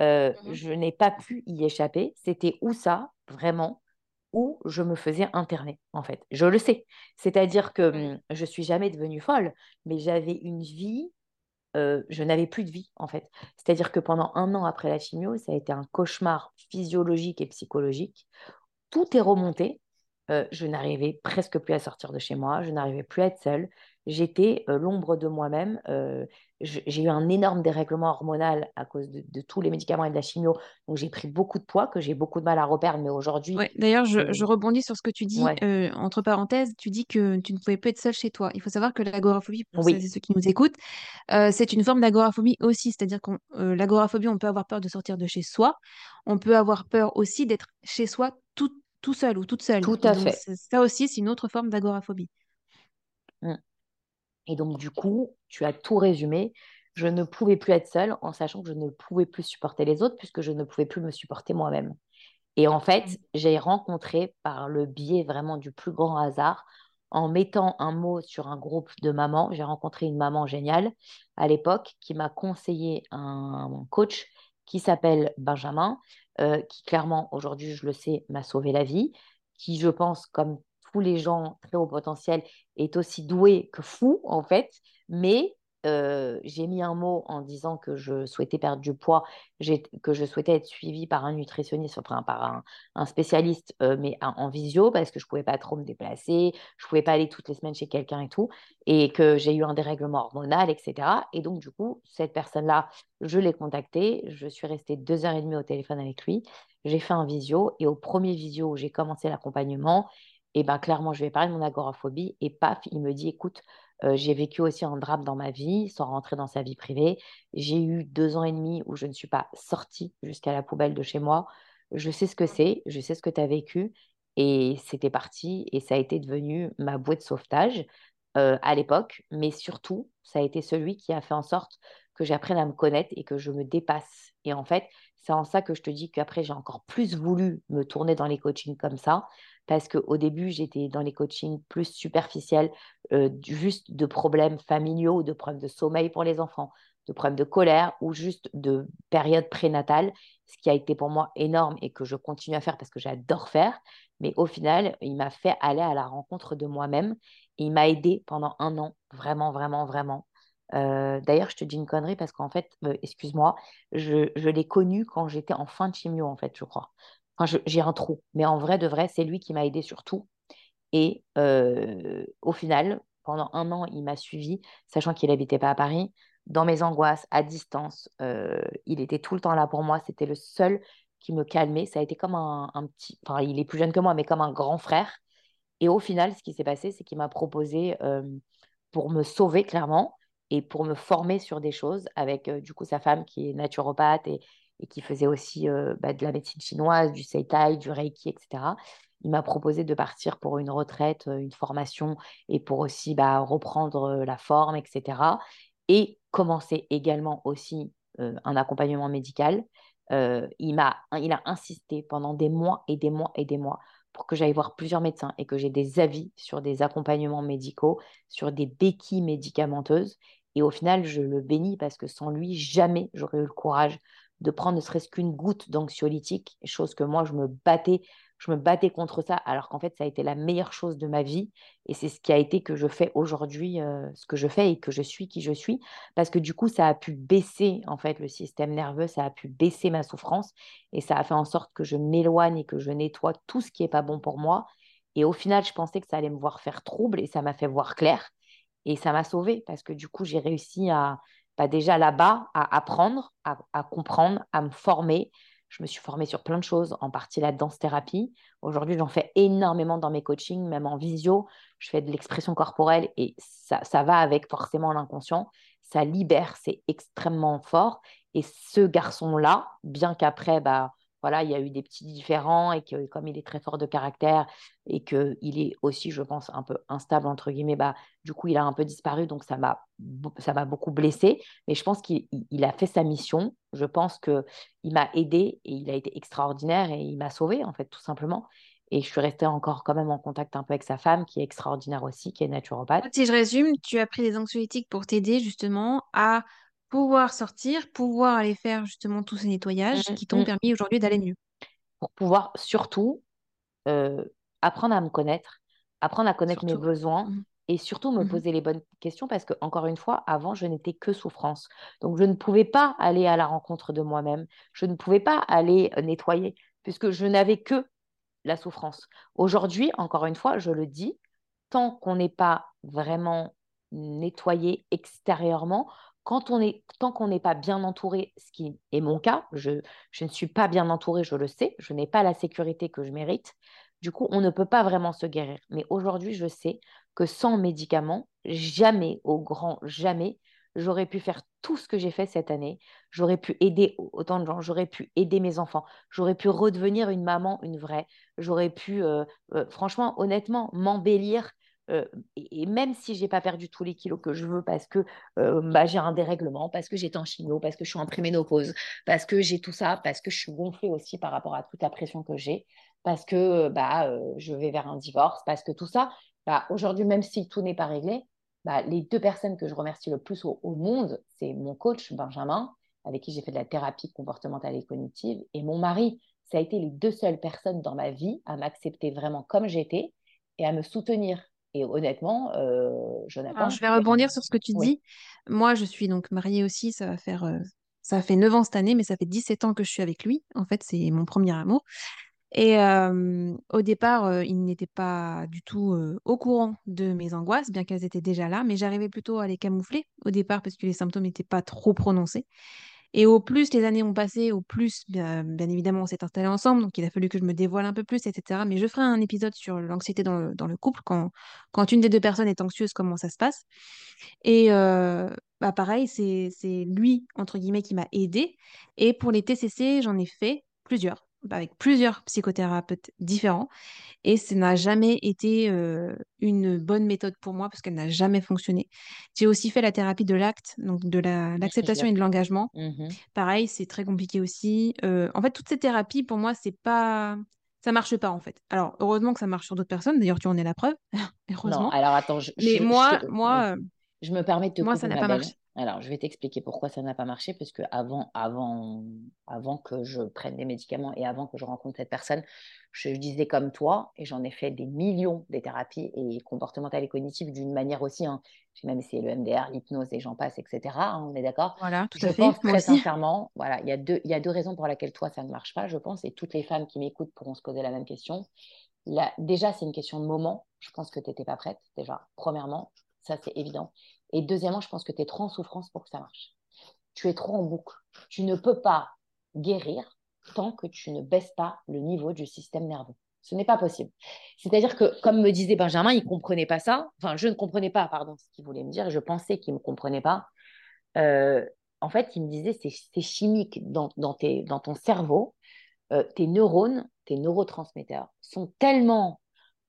euh, mmh je n'ai pas pu y échapper. C'était où ça, vraiment où je me faisais interner, en fait? Je le sais. C'est-à-dire que je mmh. je suis jamais devenue folle, mais j'avais une vie je n'avais plus de vie, en fait. C'est-à-dire que pendant un an après la chimio, ça a été un cauchemar physiologique et psychologique. Tout est remonté. je n'arrivais presque plus à sortir de chez moi, je n'arrivais plus à être seule j'étais l'ombre de moi-même. J'ai eu un énorme dérèglement hormonal à cause de, tous les médicaments et de la chimio. Donc, j'ai pris beaucoup de poids que j'ai beaucoup de mal à reperdre. Mais aujourd'hui. D'ailleurs, je, rebondis sur ce que tu dis. entre parenthèses, tu dis que tu ne pouvais pas être seule chez toi. Il faut savoir que l'agoraphobie, pour ceux qui nous écoutent, c'est une forme d'agoraphobie aussi. C'est-à-dire que l'agoraphobie, on peut avoir peur de sortir de chez soi. On peut avoir peur aussi d'être chez soi tout, tout seul ou toute seule. Tout à fait. Ça aussi, c'est une autre forme d'agoraphobie. Mmh. Et donc, du coup, tu as tout résumé. Je ne pouvais plus être seule en sachant que je ne pouvais plus supporter les autres puisque je ne pouvais plus me supporter moi-même. Et en fait, j'ai rencontré par le biais vraiment du plus grand hasard, en mettant un mot sur un groupe de mamans, j'ai rencontré une maman géniale à l'époque qui m'a conseillé un coach qui s'appelle Benjamin, euh, qui clairement, aujourd'hui, je le sais, m'a sauvé la vie, qui, je pense, comme tous les gens très haut potentiel, est aussi doué que fou, en fait. Mais euh, j'ai mis un mot en disant que je souhaitais perdre du poids, que je souhaitais être suivie par un nutritionniste, enfin par un, spécialiste, euh, mais en visio, parce que je pouvais pas trop me déplacer, je pouvais pas aller toutes les semaines chez quelqu'un et tout, et que j'ai eu un dérèglement hormonal, etc. Et donc, du coup, cette personne-là, je l'ai contactée, je suis restée deux heures et demie au téléphone avec lui, j'ai fait un visio, et au premier visio j'ai commencé l'accompagnement, et ben clairement, je vais parler de mon agoraphobie et paf, il me dit, écoute, euh, j'ai vécu aussi un drame dans ma vie, sans rentrer dans sa vie privée. J'ai eu deux ans et demi où je ne suis pas sortie jusqu'à la poubelle de chez moi. Je sais ce que c'est, je sais ce que tu as vécu. Et c'était parti et ça a été devenu ma bouée de sauvetage euh, à l'époque. Mais surtout, ça a été celui qui a fait en sorte que j'apprenne à me connaître et que je me dépasse. Et en fait, c'est en ça que je te dis qu'après, j'ai encore plus voulu me tourner dans les coachings comme ça parce qu'au début, j'étais dans les coachings plus superficiels, juste de problèmes familiaux, de problèmes de sommeil pour les enfants, de problèmes de colère ou juste de période prénatale, ce qui a été pour moi énorme et que je continue à faire parce que j'adore faire. Mais au final, il m'a fait aller à la rencontre de moi-même il m'a aidé pendant un an, vraiment, vraiment, vraiment. D'ailleurs, je te dis une connerie parce qu'en fait, excuse-moi, je, l'ai connu quand j'étais en fin de chimio, en fait, je crois j'ai un trou. Mais en vrai, de vrai, c'est lui qui m'a aidé sur tout. Et au final, pendant un an, il m'a suivi, sachant qu'il n'habitait pas à Paris. Dans mes angoisses, à distance, il était tout le temps là pour moi. C'était le seul qui me calmait. Ça a été comme un, petit. Enfin, il est plus jeune que moi, mais comme un grand frère. Et au final, ce qui s'est passé, c'est qu'il m'a proposé, pour me sauver clairement et pour me former sur des choses avec du coup sa femme qui est naturopathe et, qui faisait aussi bah, de la médecine chinoise, du Seitai, du Reiki, etc. Il m'a proposé de partir pour une retraite, une formation et pour aussi bah, reprendre la forme, etc. Et commencer également aussi un accompagnement médical. il, m'a, il a insisté pendant des mois et des mois et des mois pour que j'aille voir plusieurs médecins et que j'ai des avis sur des accompagnements médicaux, sur des béquilles médicamenteuses. Et au final, je le bénis parce que sans lui, jamais j'aurais eu le courage de prendre ne serait-ce qu'une goutte d'anxiolytique, chose que moi, je me battais, je me battais contre ça, alors qu'en fait, ça a été la meilleure chose de ma vie. Et c'est ce qui a été que je fais aujourd'hui, euh, ce que je fais et que je suis qui je suis. Parce que du coup, ça a pu baisser, en fait, le système nerveux, ça a pu baisser ma souffrance. Et ça a fait en sorte que je m'éloigne et que je nettoie tout ce qui n'est pas bon pour moi. Et au final, je pensais que ça allait me voir faire trouble et ça m'a fait voir clair. Et ça m'a sauvée parce que du coup, j'ai réussi à, bah, déjà là-bas à apprendre, à, comprendre, à me former. Je me suis formée sur plein de choses, en partie la danse-thérapie. Aujourd'hui, j'en fais énormément dans mes coachings, même en visio. Je fais de l'expression corporelle et ça, ça va avec forcément l'inconscient. Ça libère, c'est extrêmement fort. Et ce garçon-là, bien qu'après, bah, voilà, il y a eu des petits différends et que comme il est très fort de caractère et qu'il est aussi, je pense, un peu instable, entre guillemets, bah, du coup, il a un peu disparu, donc ça m'a, beaucoup blessé. Mais je pense qu'il a fait sa mission. Je pense qu'il m'a aidé et il a été extraordinaire et il m'a sauvé, en fait, tout simplement. Et je suis restée encore quand même en contact un peu avec sa femme, qui est extraordinaire aussi, qui est naturopathe. Si je résume, tu as pris des anxiolytiques pour t'aider justement à pouvoir sortir, pouvoir aller faire justement tous ces nettoyages mmh, qui t'ont mmh. permis aujourd'hui d'aller mieux. Pour pouvoir surtout euh, apprendre à me connaître, apprendre à connaître mes besoins, mmh. et surtout me poser les bonnes questions parce que, encore une fois, avant, je n'étais que souffrance. Donc, je ne pouvais pas aller à la rencontre de moi-même. Je ne pouvais pas aller euh, nettoyer puisque je n'avais que la souffrance. Aujourd'hui, encore une fois, je le dis, tant qu'on n'est pas vraiment nettoyé extérieurement, quand on est, tant qu'on n'est pas bien entouré, ce qui est mon cas, je, ne suis pas bien entourée, je le sais, je n'ai pas la sécurité que je mérite. Du coup, on ne peut pas vraiment se guérir. Mais aujourd'hui, je sais que sans médicaments, jamais, au grand jamais, j'aurais pu faire tout ce que j'ai fait cette année. J'aurais pu aider autant de gens, j'aurais pu aider mes enfants, j'aurais pu redevenir une maman, une vraie. J'aurais pu, euh, euh, franchement, honnêtement, m'embellir. Et, même si j'ai pas perdu tous les kilos que je veux parce que bah, j'ai un dérèglement, parce que j'étais en chimio, parce que je suis en préménopause, parce que j'ai tout ça, parce que je suis gonflée aussi par rapport à toute la pression que j'ai, parce que bah, je vais vers un divorce, parce que tout ça, bah, aujourd'hui, même si tout n'est pas réglé, bah, les deux personnes que je remercie le plus au monde, c'est mon coach Benjamin, avec qui j'ai fait de la thérapie comportementale et cognitive, et mon mari. Ça a été les deux seules personnes dans ma vie à m'accepter vraiment comme j'étais et à me soutenir. Et honnêtement, euh, Alors, Jonathan, je vais rebondir sur ce que tu oui, dis. Moi, je suis donc mariée aussi, ça va faire, euh, ça fait 9 ans cette année, mais ça fait 17 ans que je suis avec lui. En fait, c'est mon premier amour. Et euh, au départ, euh, il n'était pas du tout euh, au courant de mes angoisses, bien qu'elles étaient déjà là, mais j'arrivais plutôt à les camoufler au départ parce que les symptômes n'étaient pas trop prononcés. Et au plus les années ont passé, au plus, bien, évidemment, on s'est installés ensemble, donc il a fallu que je me dévoile un peu plus, etc. Mais je ferai un épisode sur l'anxiété dans le, couple, quand, une des deux personnes est anxieuse, comment ça se passe. Et euh, bah pareil, c'est, lui, entre guillemets, qui m'a aidée. Et pour les TCC, j'en ai fait plusieurs, avec plusieurs psychothérapeutes différents. Et ça n'a jamais été euh, une bonne méthode pour moi parce qu'elle n'a jamais fonctionné. J'ai aussi fait la thérapie de l'acte, donc de je l'acceptation et de l'engagement. Mhm. Pareil, c'est très compliqué aussi. Euh, en fait, toutes ces thérapies, pour moi, c'est pas... Ça marche pas, en fait. Alors, heureusement que ça marche sur d'autres personnes. D'ailleurs, tu en es la preuve. Non, Heureusement. alors attends, je, Mais je- je te, moi, moi, Je me permets de te moi, couper, ça n'a pas belle. marché. Alors, je vais t'expliquer pourquoi ça n'a pas marché, parce que avant, avant, avant que je prenne des médicaments et avant que je rencontre cette personne, je disais comme toi, et j'en ai fait des millions des thérapies et comportementales et cognitives d'une manière aussi. Hein. J'ai même essayé le MDR, l'hypnose et j'en passe, etc. hein, on est d'accord? Voilà, tout Je à fait. pense très sincèrement, voilà, il y a deux, y a deux raisons pour lesquelles toi, ça ne marche pas, je pense, et toutes les femmes qui m'écoutent pourront se poser la même question. Là, déjà, c'est une question de moment. Je pense que tu n'étais pas prête, déjà, premièrement. Ça, c'est évident. Et deuxièmement, je pense que tu es trop en souffrance pour que ça marche. Tu es trop en boucle. Tu ne peux pas guérir tant que tu ne baisses pas le niveau du système nerveux. Ce n'est pas possible. C'est-à-dire que, comme me disait Benjamin, il ne comprenait pas ça. Enfin, je ne comprenais pas, pardon, ce qu'il voulait me dire. Je pensais qu'il ne me comprenait pas. Euh, en fait, il me disait, c'est chimique dans ton cerveau. Euh, tes neurones, tes neurotransmetteurs sont tellement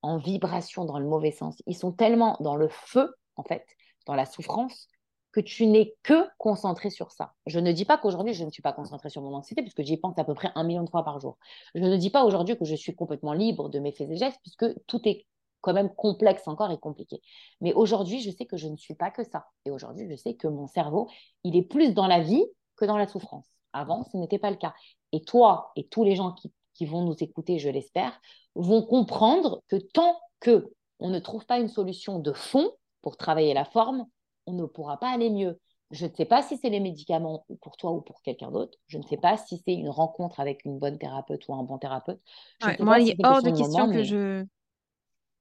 en vibration dans le mauvais sens, ils sont tellement dans le feu, en fait, dans la souffrance, que tu n'es que concentré sur ça. Je ne dis pas qu'aujourd'hui, je ne suis pas concentrée sur mon anxiété, puisque j'y pense à peu près un million de fois par jour. Je ne dis pas aujourd'hui que je suis complètement libre de mes faits et gestes, puisque tout est quand même complexe encore et compliqué. Mais aujourd'hui, je sais que je ne suis pas que ça. Et aujourd'hui, je sais que mon cerveau, il est plus dans la vie que dans la souffrance. Avant, ce n'était pas le cas. Et toi et tous les gens qui, qui vont nous écouter, je l'espère, vont comprendre que tant que on ne trouve pas une solution de fond pour travailler la forme, on ne pourra pas aller mieux. Je ne sais pas si c'est les médicaments pour toi ou pour quelqu'un d'autre. Je ne sais pas si c'est une rencontre avec une bonne thérapeute ou un bon thérapeute. Ouais, moi, il si est hors de moment, question que mais je...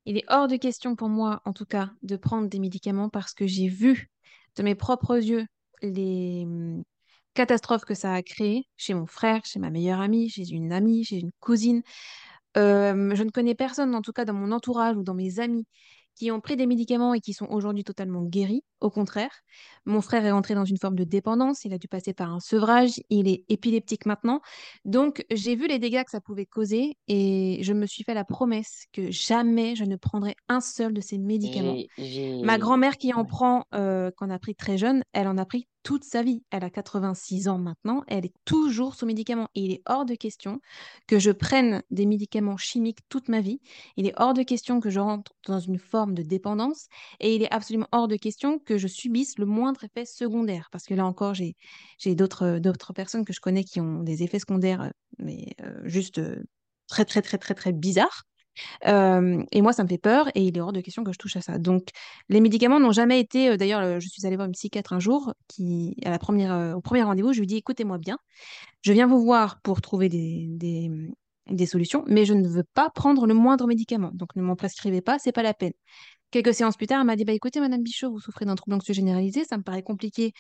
Il est hors de question pour moi, en tout cas, de prendre des médicaments parce que j'ai vu de mes propres yeux les hum, catastrophes que ça a créées chez mon frère, chez ma meilleure amie, chez une amie, chez une cousine. Euh, je ne connais personne, en tout cas dans mon entourage ou dans mes amis, qui ont pris des médicaments et qui sont aujourd'hui totalement guéris. Au contraire, mon frère est entré dans une forme de dépendance, il a dû passer par un sevrage, il est épileptique maintenant. Donc, j'ai vu les dégâts que ça pouvait causer et je me suis fait la promesse que jamais je ne prendrai un seul de ces médicaments. Ma grand-mère qui en ouais. prend, euh, qu'on a pris très jeune, elle en a pris toute sa vie. Elle a 86 ans maintenant, elle est toujours sous médicaments. Et il est hors de question que je prenne des médicaments chimiques toute ma vie. Il est hors de question que je rentre dans une forme de dépendance. Et il est absolument hors de question que je subisse le moindre effet secondaire. Parce que là encore, j'ai, j'ai d'autres, personnes que je connais qui ont des effets secondaires, euh, mais euh, juste euh, très, très, très, très, très bizarres. et moi, ça me fait peur et il est hors de question que je touche à ça. Donc, les médicaments n'ont jamais été. D'ailleurs, je suis allée voir une psychiatre un jour qui, à la première, au premier rendez-vous, je lui dis écoutez-moi bien, je viens vous voir pour trouver des, des, des solutions, mais je ne veux pas prendre le moindre médicament. Donc, ne m'en prescrivez pas, c'est pas la peine. Quelques séances plus tard, elle m'a dit bah, écoutez, Madame Bichot, vous souffrez d'un trouble anxieux généralisé, ça me paraît compliqué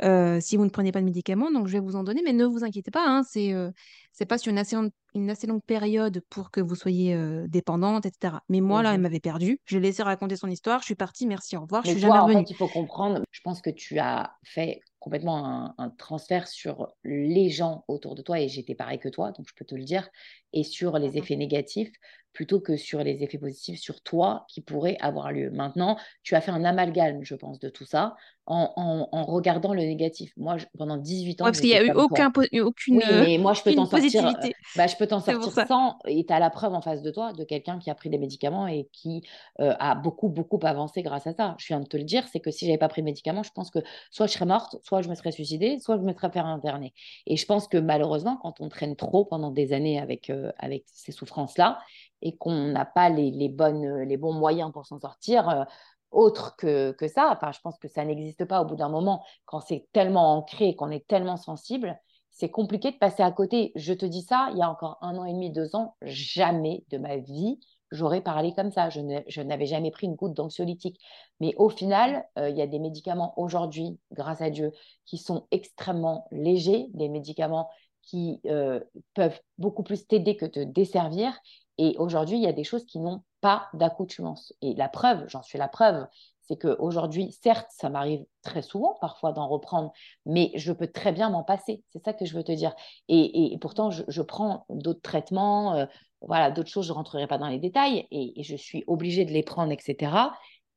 euh, si vous ne prenez pas de médicaments, donc je vais vous en donner, mais ne vous inquiétez pas, hein, c'est euh, c'est pas sur une assez, longue, une assez longue période pour que vous soyez euh, dépendante, etc. Mais moi, là, elle mhm. m'avait perdue. Je l'ai laissé raconter son histoire, je suis partie, merci, au revoir, je suis jamais revenue. En fait, il faut comprendre, je pense que tu as fait complètement un, transfert sur les gens autour de toi, et j'étais pareil que toi, donc je peux te le dire, et sur les effets négatifs plutôt que sur les effets positifs sur toi qui pourraient avoir lieu. Maintenant, tu as fait un amalgame, je pense, de tout ça en, regardant le négatif. Moi, pendant 18 ans. parce qu'il n'y a eu aucun, aucune. Oui, mais moi, je peux t'en sortir. Euh, bah, je peux t'en sortir sans. Et tu as la preuve en face de toi de quelqu'un qui a pris des médicaments et qui euh, a beaucoup, beaucoup avancé grâce à ça. Je viens de te le dire, c'est que si j'avais pas pris de médicaments, je pense que soit je serais morte, soit je me serais suicidée, soit je me serais fait interner. Et je pense que malheureusement, quand on traîne trop pendant des années avec, euh, avec ces souffrances-là, et qu'on n'a pas les, bonnes, les bons moyens pour s'en sortir, autre que, que ça. Enfin, je pense que ça n'existe pas au bout d'un moment. Quand c'est tellement ancré, qu'on est tellement sensible, c'est compliqué de passer à côté. Je te dis ça, il y a encore un an et demi, deux ans, jamais de ma vie, j'aurais parlé comme ça. Je n'avais jamais pris une goutte d'anxiolytique. Mais au final, euh, il y a des médicaments aujourd'hui, grâce à Dieu, qui sont extrêmement légers, des médicaments qui euh, peuvent beaucoup plus t'aider que te desservir. Et aujourd'hui, il y a des choses qui n'ont pas d'accoutumance. Et la preuve, j'en suis la preuve, c'est qu'aujourd'hui, certes, ça m'arrive très souvent parfois d'en reprendre, mais je peux très bien m'en passer. C'est ça que je veux te dire. Et, pourtant, je, prends d'autres traitements, euh, voilà, d'autres choses, je ne rentrerai pas dans les détails, et, je suis obligée de les prendre, etc.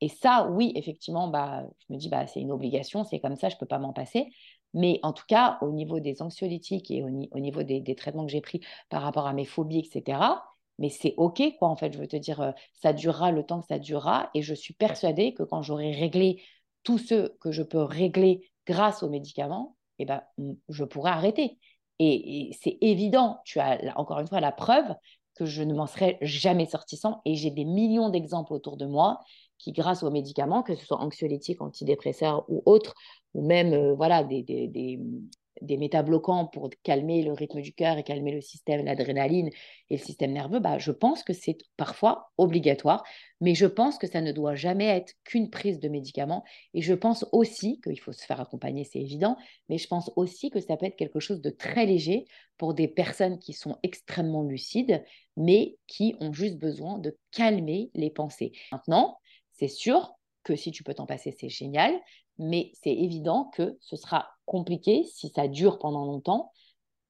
Et ça, oui, effectivement, bah, je me dis, bah, c'est une obligation, c'est comme ça, je ne peux pas m'en passer. Mais en tout cas, au niveau des anxiolytiques et au, niveau des, des, traitements que j'ai pris par rapport à mes phobies, etc., mais c'est OK, quoi, en fait. Je veux te dire, ça durera le temps que ça durera. Et je suis persuadée que quand j'aurai réglé tout ce que je peux régler grâce aux médicaments, eh ben, je pourrai arrêter. Et, c'est évident, tu as encore une fois la preuve que je ne m'en serais jamais sorti sans. Et j'ai des millions d'exemples autour de moi qui, grâce aux médicaments, que ce soit anxiolytiques, antidépresseurs ou autres, ou même voilà, des, des métabloquants pour calmer le rythme du cœur et calmer le système, l'adrénaline et le système nerveux, bah, je pense que c'est parfois obligatoire, mais je pense que ça ne doit jamais être qu'une prise de médicaments. Et je pense aussi qu'il faut se faire accompagner, c'est évident, mais je pense aussi que ça peut être quelque chose de très léger pour des personnes qui sont extrêmement lucides, mais qui ont juste besoin de calmer les pensées. Maintenant, c'est sûr que si tu peux t'en passer, c'est génial, mais c'est évident que ce sera compliqué, si ça dure pendant longtemps,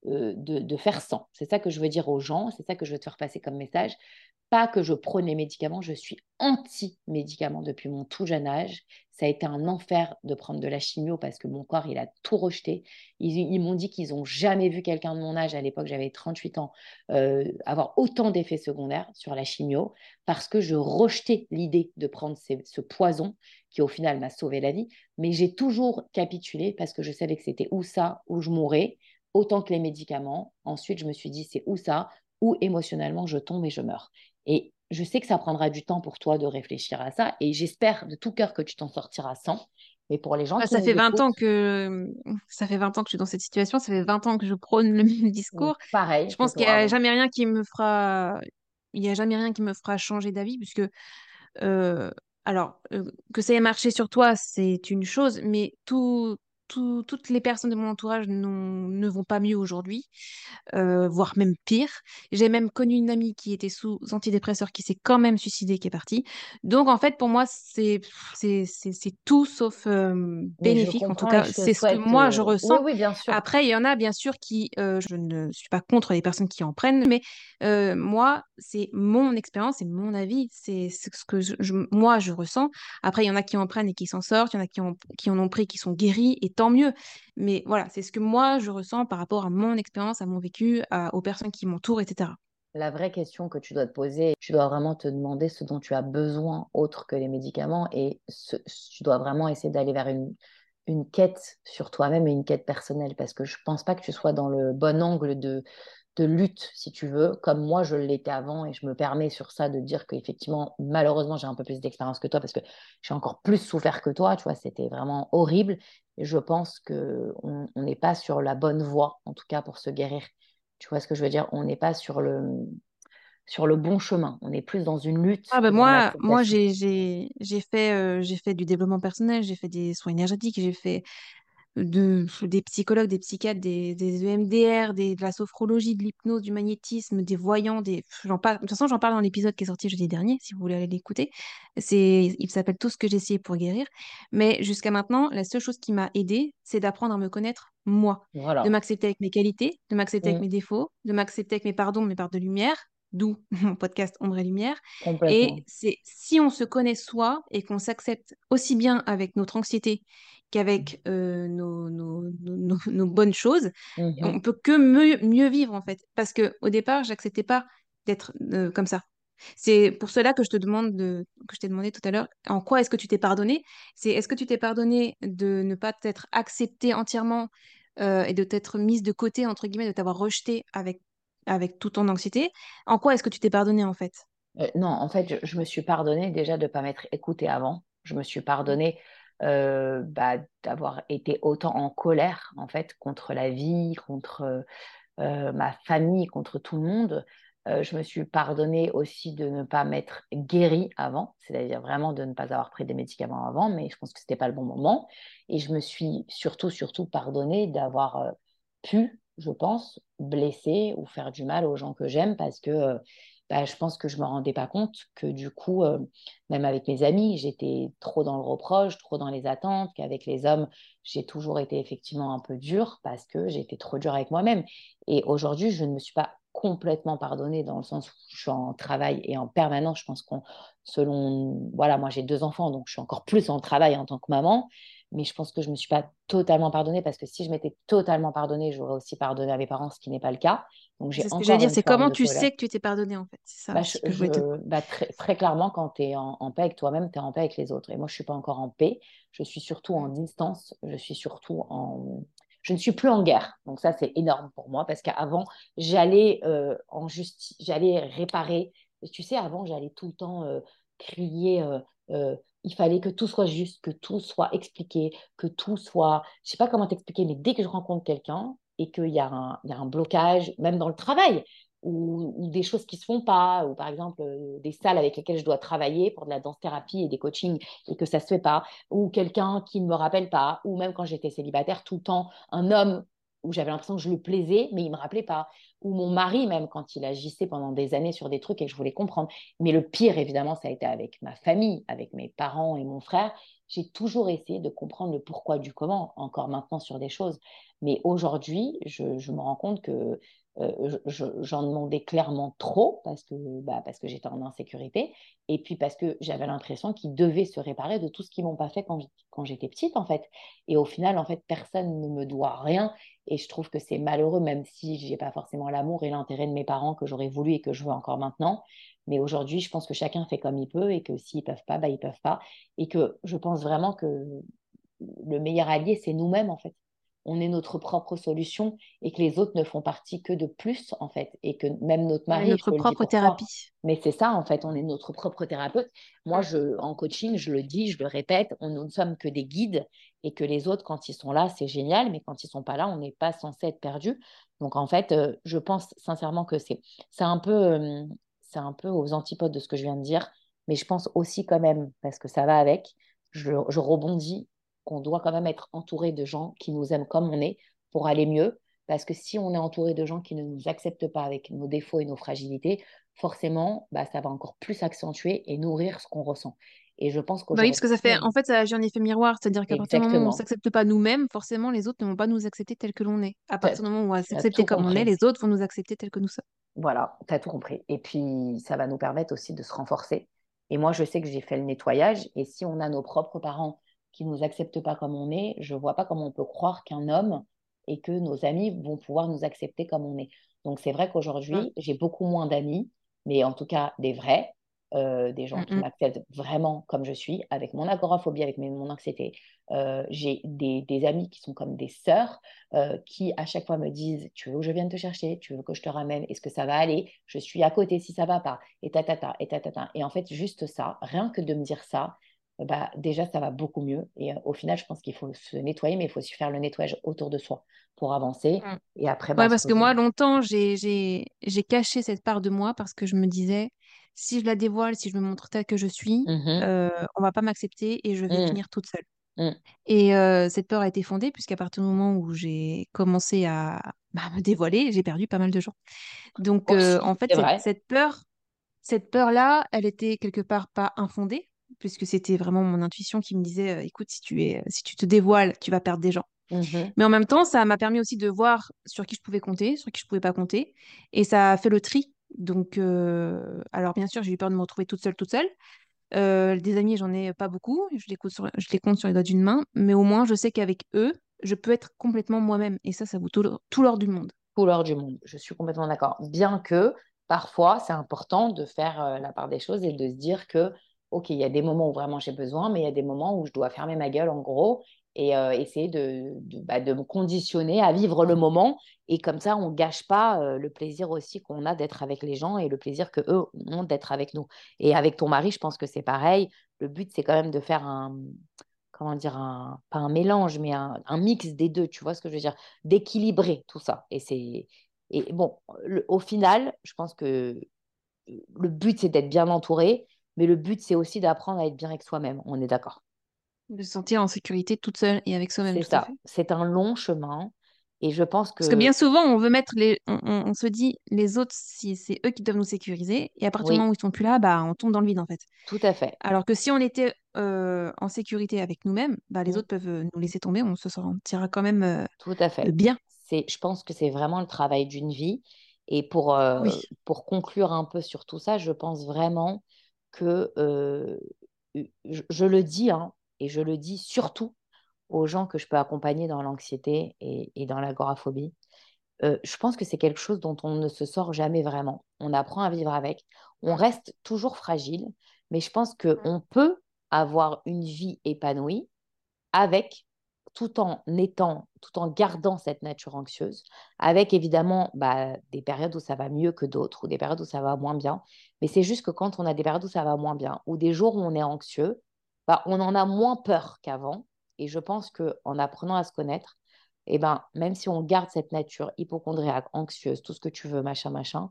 euh, de, faire sans. C'est ça que je veux dire aux gens, c'est ça que je veux te faire passer comme message. Pas que je prône les médicaments, je suis anti-médicaments depuis mon tout jeune âge. Ça a été un enfer de prendre de la chimio parce que mon corps, il a tout rejeté. Ils, m'ont dit qu'ils n'ont jamais vu quelqu'un de mon âge, à l'époque j'avais 38 ans, euh, avoir autant d'effets secondaires sur la chimio parce que je rejetais l'idée de prendre ce poison qui au final m'a sauvé la vie. Mais j'ai toujours capitulé parce que je savais que c'était ou ça, ou je mourrais, autant que les médicaments. Ensuite, je me suis dit, c'est ou ça, ou émotionnellement, je tombe et je meurs. Et je sais que ça prendra du temps pour toi de réfléchir à ça et j'espère de tout cœur que tu t'en sortiras sans. Mais pour les gens ah, ça fait 20 ans que ça fait 20 ans que je suis dans cette situation, ça fait 20 ans que je prône le même discours. pareil. Je pense qu'il n'y a jamais rien qui me fera il y a jamais rien qui me fera changer d'avis puisque euh, alors euh, que ça ait marché sur toi, c'est une chose, mais tout toutes les personnes de mon entourage ne vont pas mieux aujourd'hui, euh, voire même pire. J'ai même connu une amie qui était sous antidépresseur qui s'est quand même suicidée, qui est partie. Donc en fait, pour moi, c'est tout sauf euh, bénéfique. En tout cas, c'est ce que moi je ressens. Oui, bien sûr. Après, il y en a bien sûr qui, euh, je ne suis pas contre les personnes qui en prennent, mais moi, c'est mon expérience, c'est mon avis, c'est ce que moi je ressens. Après, il y en a qui en prennent et qui s'en sortent, il y en a qui, qui en ont pris, qui sont guéris et tant mieux. Mais voilà, c'est ce que moi, je ressens par rapport à mon expérience, à mon vécu, aux personnes qui m'entourent, etc. La vraie question que tu dois te poser, tu dois vraiment te demander ce dont tu as besoin autre que les médicaments et tu dois vraiment essayer d'aller vers une, une quête sur toi-même et une quête personnelle parce que je ne pense pas que tu sois dans le bon angle de, de lutte, si tu veux, comme moi je l'étais avant. Et je me permets sur ça de dire qu'effectivement, malheureusement, j'ai un peu plus d'expérience que toi parce que j'ai encore plus souffert que toi. Tu vois, c'était vraiment horrible. Et je pense qu'on n'est pas sur la bonne voie, en tout cas pour se guérir. Tu vois ce que je veux dire? On n'est pas sur le, sur le bon chemin. On est plus dans une lutte. Ah ben moi, moi j'ai fait, euh, j'ai fait du développement personnel, j'ai fait des soins énergétiques, j'ai fait de, des psychologues, des psychiatres, des, des EMDR, des, de la sophrologie, de l'hypnose, du magnétisme, des voyants, des... J'en parle, de toute façon, j'en parle dans l'épisode qui est sorti jeudi dernier, si vous voulez aller l'écouter. C'est, il s'appelle Tout ce que j'ai essayé pour guérir. Mais jusqu'à maintenant, la seule chose qui m'a aidé, c'est d'apprendre à me connaître moi. De m'accepter avec mes qualités, de m'accepter avec mmh. mes défauts, de m'accepter avec mes pardons, mes parts de lumière, d'où mon podcast Ombre et Lumière. Et c'est si on se connaît soi et qu'on s'accepte aussi bien avec notre anxiété qu'avec euh, nos, nos, nos, bonnes choses, mmh on peut que mieux, mieux, vivre en fait. Parce que au départ, j'acceptais pas d'être euh, comme ça. C'est pour cela que je te demande de, que je t'ai demandé tout à l'heure, en quoi est-ce que tu t'es pardonné? C'est est-ce que tu t'es pardonné de ne pas t'être accepté entièrement euh, et de t'être mise de côté entre guillemets, de t'avoir rejeté avec avec toute ton anxiété? En quoi est-ce que tu t'es pardonné en fait? Non, en fait, je, me suis pardonné déjà de ne pas m'être écoutée avant. Je me suis pardonné euh, bah, d'avoir été autant en colère en fait contre la vie, contre euh, ma famille, contre tout le monde. Euh, je me suis pardonné aussi de ne pas m'être guérie avant, c'est-à-dire vraiment de ne pas avoir pris des médicaments avant, mais je pense que ce n'était pas le bon moment. Et je me suis surtout, surtout pardonné d'avoir pu, je pense, blesser ou faire du mal aux gens que j'aime parce que bah, je pense que je ne me rendais pas compte que du coup, euh, même avec mes amis, j'étais trop dans le reproche, trop dans les attentes, qu'avec les hommes, j'ai toujours été effectivement un peu dure parce que j'étais trop dure avec moi-même. Et aujourd'hui, je ne me suis pas complètement pardonnée dans le sens où je suis en travail et en permanence. Je pense qu'on, selon, voilà, moi j'ai deux enfants, donc je suis encore plus en travail en tant que maman mais je pense que je ne me suis pas totalement pardonnée parce que si je m'étais totalement pardonnée, j'aurais aussi pardonné à mes parents, ce qui n'est pas le cas. Donc j'ai C'est ce que j'allais dire, c'est comment tu sais que tu t'es pardonnée en fait? Ça, bah, je, bah, très, très, clairement, quand tu es en, paix avec toi-même, tu es en paix avec les autres. Et moi, je ne suis pas encore en paix. Je suis surtout en distance. Je suis surtout en. Je ne suis plus en guerre. Donc ça, c'est énorme pour moi parce qu'avant, j'allais euh, en justice, j'allais réparer. tu sais, avant, j'allais tout le temps euh, crier. Euh, il fallait que tout soit juste, que tout soit expliqué, que tout soit. Je ne sais pas comment t'expliquer, mais dès que je rencontre quelqu'un et qu'il y, a un, blocage, même dans le travail, ou, des choses qui se font pas, ou par exemple euh, des salles avec lesquelles je dois travailler pour de la danse-thérapie et des coachings et que ça se fait pas, ou quelqu'un qui ne me rappelle pas, ou même quand j'étais célibataire, tout le temps, un homme où j'avais l'impression que je le plaisais, mais il ne me rappelait pas ou mon mari même quand il agissait pendant des années sur des trucs et que je voulais comprendre. Mais le pire, évidemment, ça a été avec ma famille, avec mes parents et mon frère. J'ai toujours essayé de comprendre le pourquoi du comment, encore maintenant sur des choses. Mais aujourd'hui, je, me rends compte que euh, j'en demandais clairement trop parce que, bah, parce que j'étais en insécurité et puis parce que j'avais l'impression qu'ils devaient se réparer de tout ce qu'ils m'ont pas fait quand, quand j'étais petite en fait. Et au final, en fait, personne ne me doit rien et je trouve que c'est malheureux même si j'ai pas forcément l'amour et l'intérêt de mes parents que j'aurais voulu et que je veux encore maintenant. Mais aujourd'hui, je pense que chacun fait comme il peut et que s'ils peuvent pas, bah, ils peuvent pas. Et que je pense vraiment que le meilleur allié, c'est nous-mêmes en fait on est notre propre solution et que les autres ne font partie que de plus, en fait. Et que même notre mari. notre propre thérapie. Mais c'est ça, en fait, on est notre propre thérapeute. Moi, je, en coaching, je le dis, je le répète, on, nous ne sommes que des guides et que les autres, quand ils sont là, c'est génial, mais quand ils ne sont pas là, on n'est pas censé être perdu. Donc, en fait, euh, je pense sincèrement que c'est un, peu, euh, c'est un peu aux antipodes de ce que je viens de dire, mais je pense aussi quand même, parce que ça va avec, je, je rebondis qu'on doit quand même être entouré de gens qui nous aiment comme on est pour aller mieux. Parce que si on est entouré de gens qui ne nous acceptent pas avec nos défauts et nos fragilités, forcément, bah, ça va encore plus accentuer et nourrir ce qu'on ressent. Et je pense qu'aujourd'hui... Bah oui, parce que ça fait, en fait, ça agit en effet miroir. C'est-à-dire qu'à partir du moment où on ne s'accepte pas nous-mêmes, forcément, les autres ne vont pas nous accepter tel que l'on est. À partir du moment où on va s'accepter comme on est, les autres vont nous accepter tel que nous sommes. Voilà, tu as tout compris. Et puis, ça va nous permettre aussi de se renforcer. Et moi, je sais que j'ai fait le nettoyage. Et si on a nos propres parents qui ne nous acceptent pas comme on est, je ne vois pas comment on peut croire qu'un homme et que nos amis vont pouvoir nous accepter comme on est. Donc c'est vrai qu'aujourd'hui, j'ai beaucoup moins d'amis, mais en tout cas des vrais, euh, des gens qui mm. m'acceptent vraiment comme je suis, avec mon agoraphobie, avec mes- mon anxiété. Euh, j'ai des, des amis qui sont comme des sœurs, euh, qui à chaque fois me disent, tu veux que je vienne te chercher, tu veux que je te ramène, est-ce que ça va aller? Je suis à côté si ça va pas, et tatata, et tatata. Et en fait, juste ça, rien que de me dire ça, bah, déjà, ça va beaucoup mieux. Et euh, au final, je pense qu'il faut se nettoyer, mais il faut aussi faire le nettoyage autour de soi pour avancer. Mm. Et après, Ouais, bah, se parce que moi, longtemps, j'ai, caché cette part de moi parce que je me disais, si je la dévoile, si je me montre telle que je suis, Mhm, euh, on va pas m'accepter et je vais mm, finir toute seule. mm. Et euh, cette peur a été fondée puisqu'à partir du moment où j'ai commencé à bah, me dévoiler, j'ai perdu pas mal de gens. Donc, euh, en fait, cette, cette peur, cette peur-là, elle était quelque part pas infondée puisque c'était vraiment mon intuition qui me disait, euh, écoute, si tu es, si tu te dévoiles, tu vas perdre des gens. Mhm. Mais en même temps, ça m'a permis aussi de voir sur qui je pouvais compter, sur qui je pouvais pas compter. Et ça a fait le tri. Donc, euh, alors bien sûr, j'ai eu peur de me retrouver toute seule, toute seule. Euh, des amis, j'en ai pas beaucoup. Je les compte sur, je les compte sur les doigts d'une main. Mais au moins, je sais qu'avec eux, je peux être complètement moi-même. Et ça, ça vaut tout l'or tout l'or du monde. couleur du monde. Je suis complètement d'accord. Bien que parfois, c'est important de faire la part des choses et de se dire que, OK, il y a des moments où vraiment j'ai besoin, mais il y a des moments où je dois fermer ma gueule, en gros, et euh, essayer bah, de me conditionner à vivre le moment. Et comme ça, on ne gâche pas euh, le plaisir aussi qu'on a d'être avec les gens et le plaisir que eux ont d'être avec nous. Et avec ton mari, je pense que c'est pareil. Le but, c'est quand même de faire un, comment dire, pas un mélange, mais un, mix des deux, tu vois ce que je veux dire, d'équilibrer tout ça. Et et bon, au final, je pense que le but, c'est d'être bien entouré, mais le but, c'est aussi d'apprendre à être bien avec soi-même. On est d'accord. De se sentir en sécurité toute seule et avec soi-même, C'est ça. C'est un long chemin. Et je pense Parce que que, bien souvent, on veut mettre les... on, on- on se dit, les autres, si c'est eux qui doivent nous sécuriser. Et à partir du moment où ils sont plus là, bah, on tombe dans le vide, en fait. tout à fait. Alors que si on était euh, en sécurité avec nous-mêmes, bah, les Mm, autres peuvent euh, nous laisser tomber, on se sentira quand même euh, Tout à fait. bien. Je pense que c'est vraiment le travail d'une vie. Et pour, euh, Oui. pour conclure un peu sur tout ça, je pense vraiment que euh, je, je le dis, hein, et je le dis surtout aux gens que je peux accompagner dans l'anxiété et, et dans l'agoraphobie. Euh, je pense que c'est quelque chose dont on ne se sort jamais vraiment. On apprend à vivre avec. On reste toujours fragile, mais je pense qu'on peut avoir une vie épanouie avec, tout en gardant cette nature anxieuse, avec évidemment bah, des périodes où ça va mieux que d'autres, ou des périodes où ça va moins bien. Mais c'est juste que quand on a des périodes où ça va moins bien, ou des jours où on est anxieux, bah, on en a moins peur qu'avant. Et je pense qu'en apprenant à se connaître, eh ben, même si on garde cette nature hypochondriaque, anxieuse, tout ce que tu veux, machin, machin,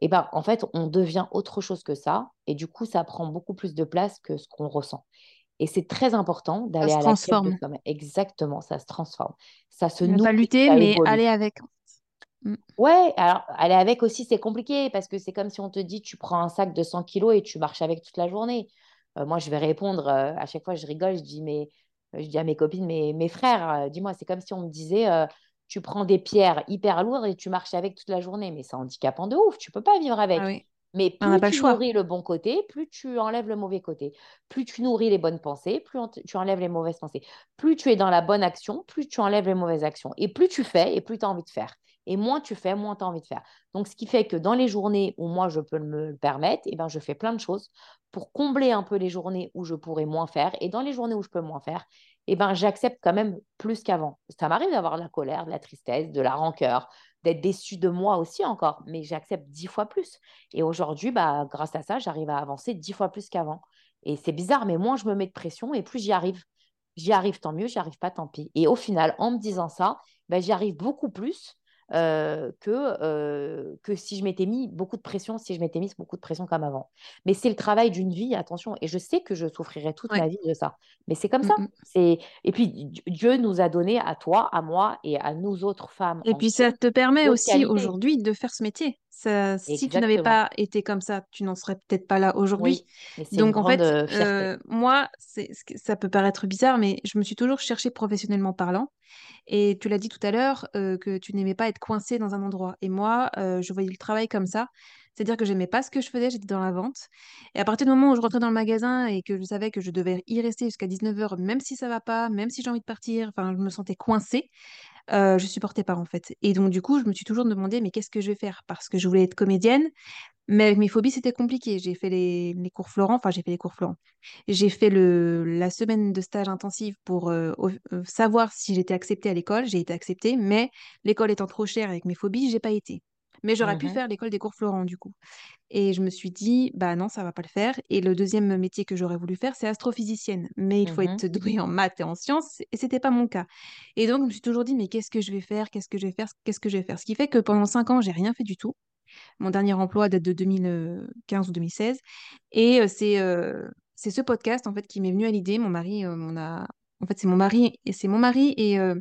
eh ben, en fait, on devient autre chose que ça. Et du coup, ça prend beaucoup plus de place que ce qu'on ressent. Et c'est très important d'aller à la de transforme. soi-même. Exactement, ça se transforme. Ça se Ne pas lutter, mais évolue. aller avec. Mm. Ouais, alors aller avec aussi, c'est compliqué parce que c'est comme si on te dit tu prends un sac de 100 kilos et tu marches avec toute la journée. Euh, moi, je vais répondre euh, à chaque fois, je rigole, je dis, mais, je dis à mes copines, mais mes frères, euh, dis-moi, c'est comme si on me disait euh, tu prends des pierres hyper lourdes et tu marches avec toute la journée. Mais c'est handicapant de ouf, tu peux pas vivre Ah avec. oui, Mais on plus le tu choix. nourris le bon côté, plus tu enlèves le mauvais côté. Plus tu nourris les bonnes pensées, plus tu enlèves les mauvaises pensées. Plus tu es dans la bonne action, plus tu enlèves les mauvaises actions. Et plus tu fais, et plus tu as envie de faire. Et moins tu fais, moins tu as envie de faire. Donc, ce qui fait que dans les journées où moi, je peux me le permettre, eh ben, je fais plein de choses pour combler un peu les journées où je pourrais moins faire. Et dans les journées où je peux moins faire, eh ben, j'accepte quand même plus qu'avant. Ça m'arrive d'avoir de la colère, de la tristesse, de la rancœur, d'être déçu de moi aussi encore, mais j'accepte dix fois plus. Et aujourd'hui, bah, grâce à ça, j'arrive à avancer dix fois plus qu'avant. Et c'est bizarre, mais moins je me mets de pression et plus j'y arrive. J'y arrive, tant mieux, j'y arrive pas, tant pis. Et au final, en me disant ça, ben, j'y arrive beaucoup plus euh, que, euh, que si je m'étais mis beaucoup de pression, si je m'étais mis beaucoup de pression comme avant. Mais c'est le travail d'une vie, attention, et je sais que je souffrirai toute Ouais. ma vie de ça. Mais c'est comme Mm, ça. C'est... Et puis, Di- Dieu nous a donné à toi, à moi et à nous autres femmes Et puis ça te permet aussi aujourd'hui de faire ce métier. Ça, si tu n'avais pas été comme ça, tu n'en serais peut-être pas là aujourd'hui. Oui, Donc en fait, euh, euh, moi, ça peut paraître bizarre, mais je me suis toujours cherchée professionnellement parlant. Et tu l'as dit tout à l'heure euh, que tu n'aimais pas être coincée dans un endroit. Et moi, euh, je voyais le travail comme ça. C'est-à-dire que j'aimais pas ce que je faisais, j'étais dans la vente. Et à partir du moment où je rentrais dans le magasin et que je savais que je devais y rester jusqu'à 19h, même si ça va pas, même si j'ai envie de partir, enfin, je me sentais coincée. Je supportais pas en fait. Et donc du coup, je me suis toujours demandé, mais qu'est-ce que je vais faire? Parce que je voulais être comédienne, mais avec mes phobies, c'était compliqué. J'ai fait les, les cours Florent, enfin j'ai fait les cours Florent. J'ai fait le, la semaine de stage intensif pour savoir si j'étais acceptée à l'école. J'ai été acceptée, mais l'école étant trop chère avec mes phobies, j'ai pas été. Mais j'aurais pu Mhm, faire l'école des cours Florent du coup. Et je me suis dit, bah non, ça va pas le faire. Et le deuxième métier que j'aurais voulu faire, c'est astrophysicienne. Mais il faut mhm. être doué en maths et en sciences, et c'était pas mon cas. Et donc, je me suis toujours dit, mais qu'est-ce que je vais faire? Qu'est-ce que je vais faire? Qu'est-ce que je vais faire? Ce qui fait que pendant cinq ans, j'ai rien fait du tout. Mon dernier emploi date de 2015 ou 2016. Et euh, c'est euh, c'est ce podcast, en fait, qui m'est venu à l'idée. Mon mari, euh, m'en a... En fait, c'est mon mari et c'est mon mari et euh,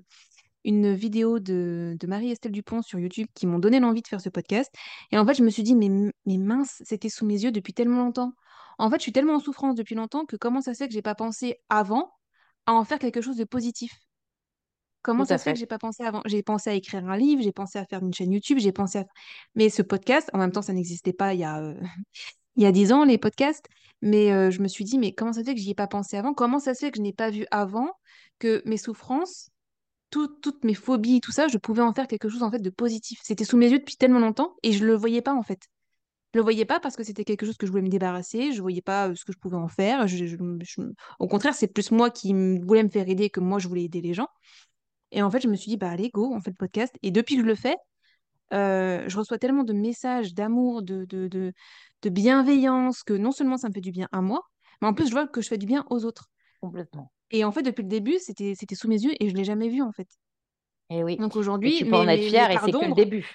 une vidéo de, de Marie-Estelle Dupont sur YouTube qui m'ont donné l'envie de faire ce podcast. Et en fait, je me suis dit, mais, mais mince, c'était sous mes yeux depuis tellement longtemps. En fait, je suis tellement en souffrance depuis longtemps que comment ça se fait que j'ai pas pensé avant à en faire quelque chose de positif? Comment ça se fait que fait. j'ai pas pensé avant? J'ai pensé à écrire un livre, j'ai pensé à faire une chaîne YouTube, j'ai pensé à... Mais ce podcast, en même temps, ça n'existait pas il y a, euh, il y a 10 ans, les podcasts. Mais euh, je me suis dit, mais comment ça se fait que j'y ai pas pensé avant? Comment ça se fait que je n'ai pas vu avant que mes souffrances tout- toutes mes phobies, tout ça, je pouvais en faire quelque chose en fait de positif. C'était sous mes yeux depuis tellement longtemps et je le voyais pas en fait. Je le voyais pas parce que c'était quelque chose que je voulais me débarrasser, je voyais pas euh, ce que je pouvais en faire. Au contraire, c'est plus moi qui voulais me faire aider que moi je voulais aider les gens. Et en fait, je me suis dit, bah allez, go, on fait le podcast. Et depuis que je le fais, euh, je reçois tellement de messages d'amour, de, de, de, de bienveillance, que non seulement ça me fait du bien à moi, mais en plus je vois que je fais du bien aux autres. Complètement. Et en fait, depuis le début, c'était, sous mes yeux et je l'ai jamais vu en fait. Et oui. Donc aujourd'hui, tu peux mes, en être fier et c'est que le début,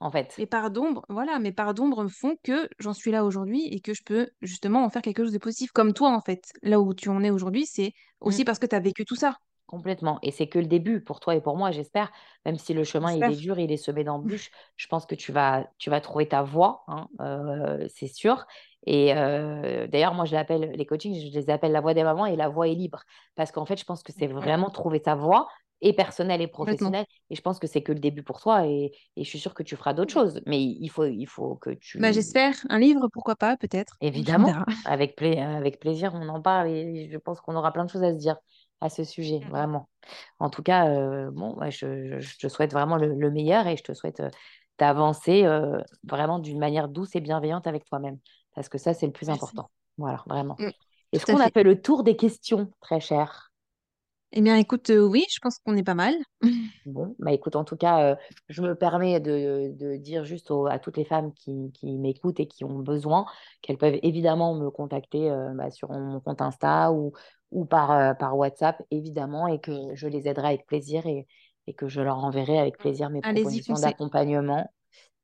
en fait. mes parts d'ombre, voilà, mes parts d'ombre font que j'en suis là aujourd'hui et que je peux justement en faire quelque chose de positif, comme toi en fait. Là où tu en es aujourd'hui, c'est Mm, aussi parce que tu as vécu tout ça, complètement. Et c'est que le début pour toi et pour moi, j'espère. Même si le chemin, il est dur, il est semé d'embûches, je pense que tu vas, tu vas trouver ta voie, hein, euh, c'est sûr. Et euh, d'ailleurs, moi, je l'appelle, les coachings, je les appelle la voix des mamans et la voix est libre. Parce qu'en fait, je pense que c'est vraiment trouver ta voie, et personnelle et professionnelle. Et je pense que c'est que le début pour toi. Et, et je suis sûre que tu feras d'autres choses. Mais il faut, il faut que Bah, tu, j'espère. Un livre, pourquoi pas, peut-être. Évidemment, avec, pla- avec plaisir, on en parle et je pense qu'on aura plein de choses à se dire à ce sujet, Mhm. vraiment. En tout cas, euh, bon, je, te souhaite vraiment le, le meilleur et je te souhaite euh, d'avancer euh, vraiment d'une manière douce et bienveillante avec toi-même, parce que ça, c'est le plus Merci. important. Voilà, vraiment. Mm, Est-ce qu'on a fait. fait le tour des questions, très cher? Eh bien, écoute, euh, oui, je pense qu'on est pas mal. Bon, bah écoute, en tout cas, euh, je me permets de, de dire juste au- à toutes les femmes qui, qui m'écoutent et qui ont besoin qu'elles peuvent évidemment me contacter euh, bah, sur mon compte Insta ou, ou par, euh, par WhatsApp, évidemment, et que je les aiderai avec plaisir et, et que je leur enverrai avec plaisir mes Allez-y, propositions foncez. d'accompagnement.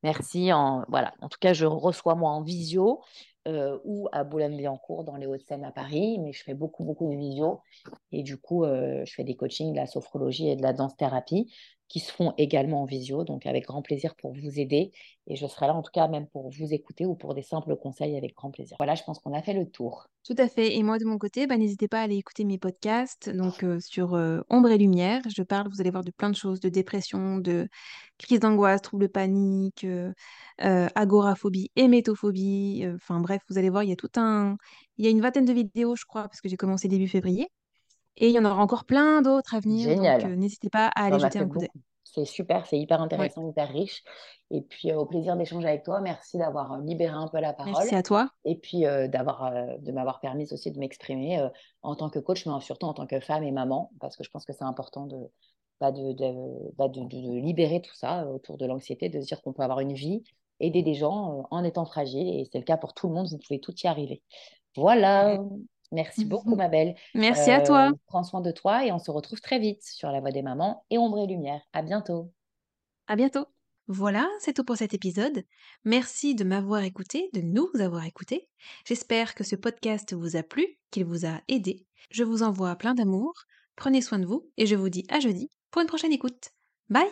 Merci. En, voilà. En tout cas, je reçois moi en visio euh, ou à Boulogne-Billancourt dans les Hauts-de-Seine à Paris, mais je fais beaucoup, beaucoup de visio. Et du coup, euh, je fais des coachings de la sophrologie et de la danse-thérapie qui se font également en visio, donc avec grand plaisir pour vous aider. Et je serai là en tout cas même pour vous écouter ou pour des simples conseils avec grand plaisir. Voilà, je pense qu'on a fait le tour. Tout à fait. Et moi, de mon côté, bah, n'hésitez pas à aller écouter mes podcasts. Donc, euh, sur euh, Ombre et Lumière, je parle, vous allez voir de plein de choses, de dépression, de crise d'angoisse, troubles panique, euh, agoraphobie, hémétophobie. Enfin, bref, vous allez voir, il y a tout un... Il y a une vingtaine de vidéos, je crois, parce que j'ai commencé début février. Et il y en aura encore plein d'autres à venir. Donc, Génial. euh, n'hésitez pas à aller jeter un coup d'œil. C'est super, c'est hyper intéressant, hyper riche. Et puis, euh, au plaisir d'échanger avec toi. Merci d'avoir euh, libéré un peu la parole Merci à toi. et puis euh, d'avoir, euh, de m'avoir permis aussi de m'exprimer en tant que coach, mais surtout en tant que femme et maman, parce que je pense que c'est important de, bah, de, de, bah, de- de- libérer tout ça autour de l'anxiété, de se dire qu'on peut avoir une vie, aider des gens en étant fragile. Et c'est le cas pour tout le monde, vous pouvez tout y arriver. Voilà. Merci beaucoup, ma belle. Merci à Euh, toi. prends soin de toi et on se retrouve très vite sur La Voix des mamans et Ombre et Lumière. À bientôt. À bientôt. Voilà, c'est tout pour cet épisode. Merci de m'avoir écouté, de nous avoir écoutés. J'espère que ce podcast vous a plu, qu'il vous a aidé. Je vous envoie plein d'amour. Prenez soin de vous et je vous dis à jeudi pour une prochaine écoute. Bye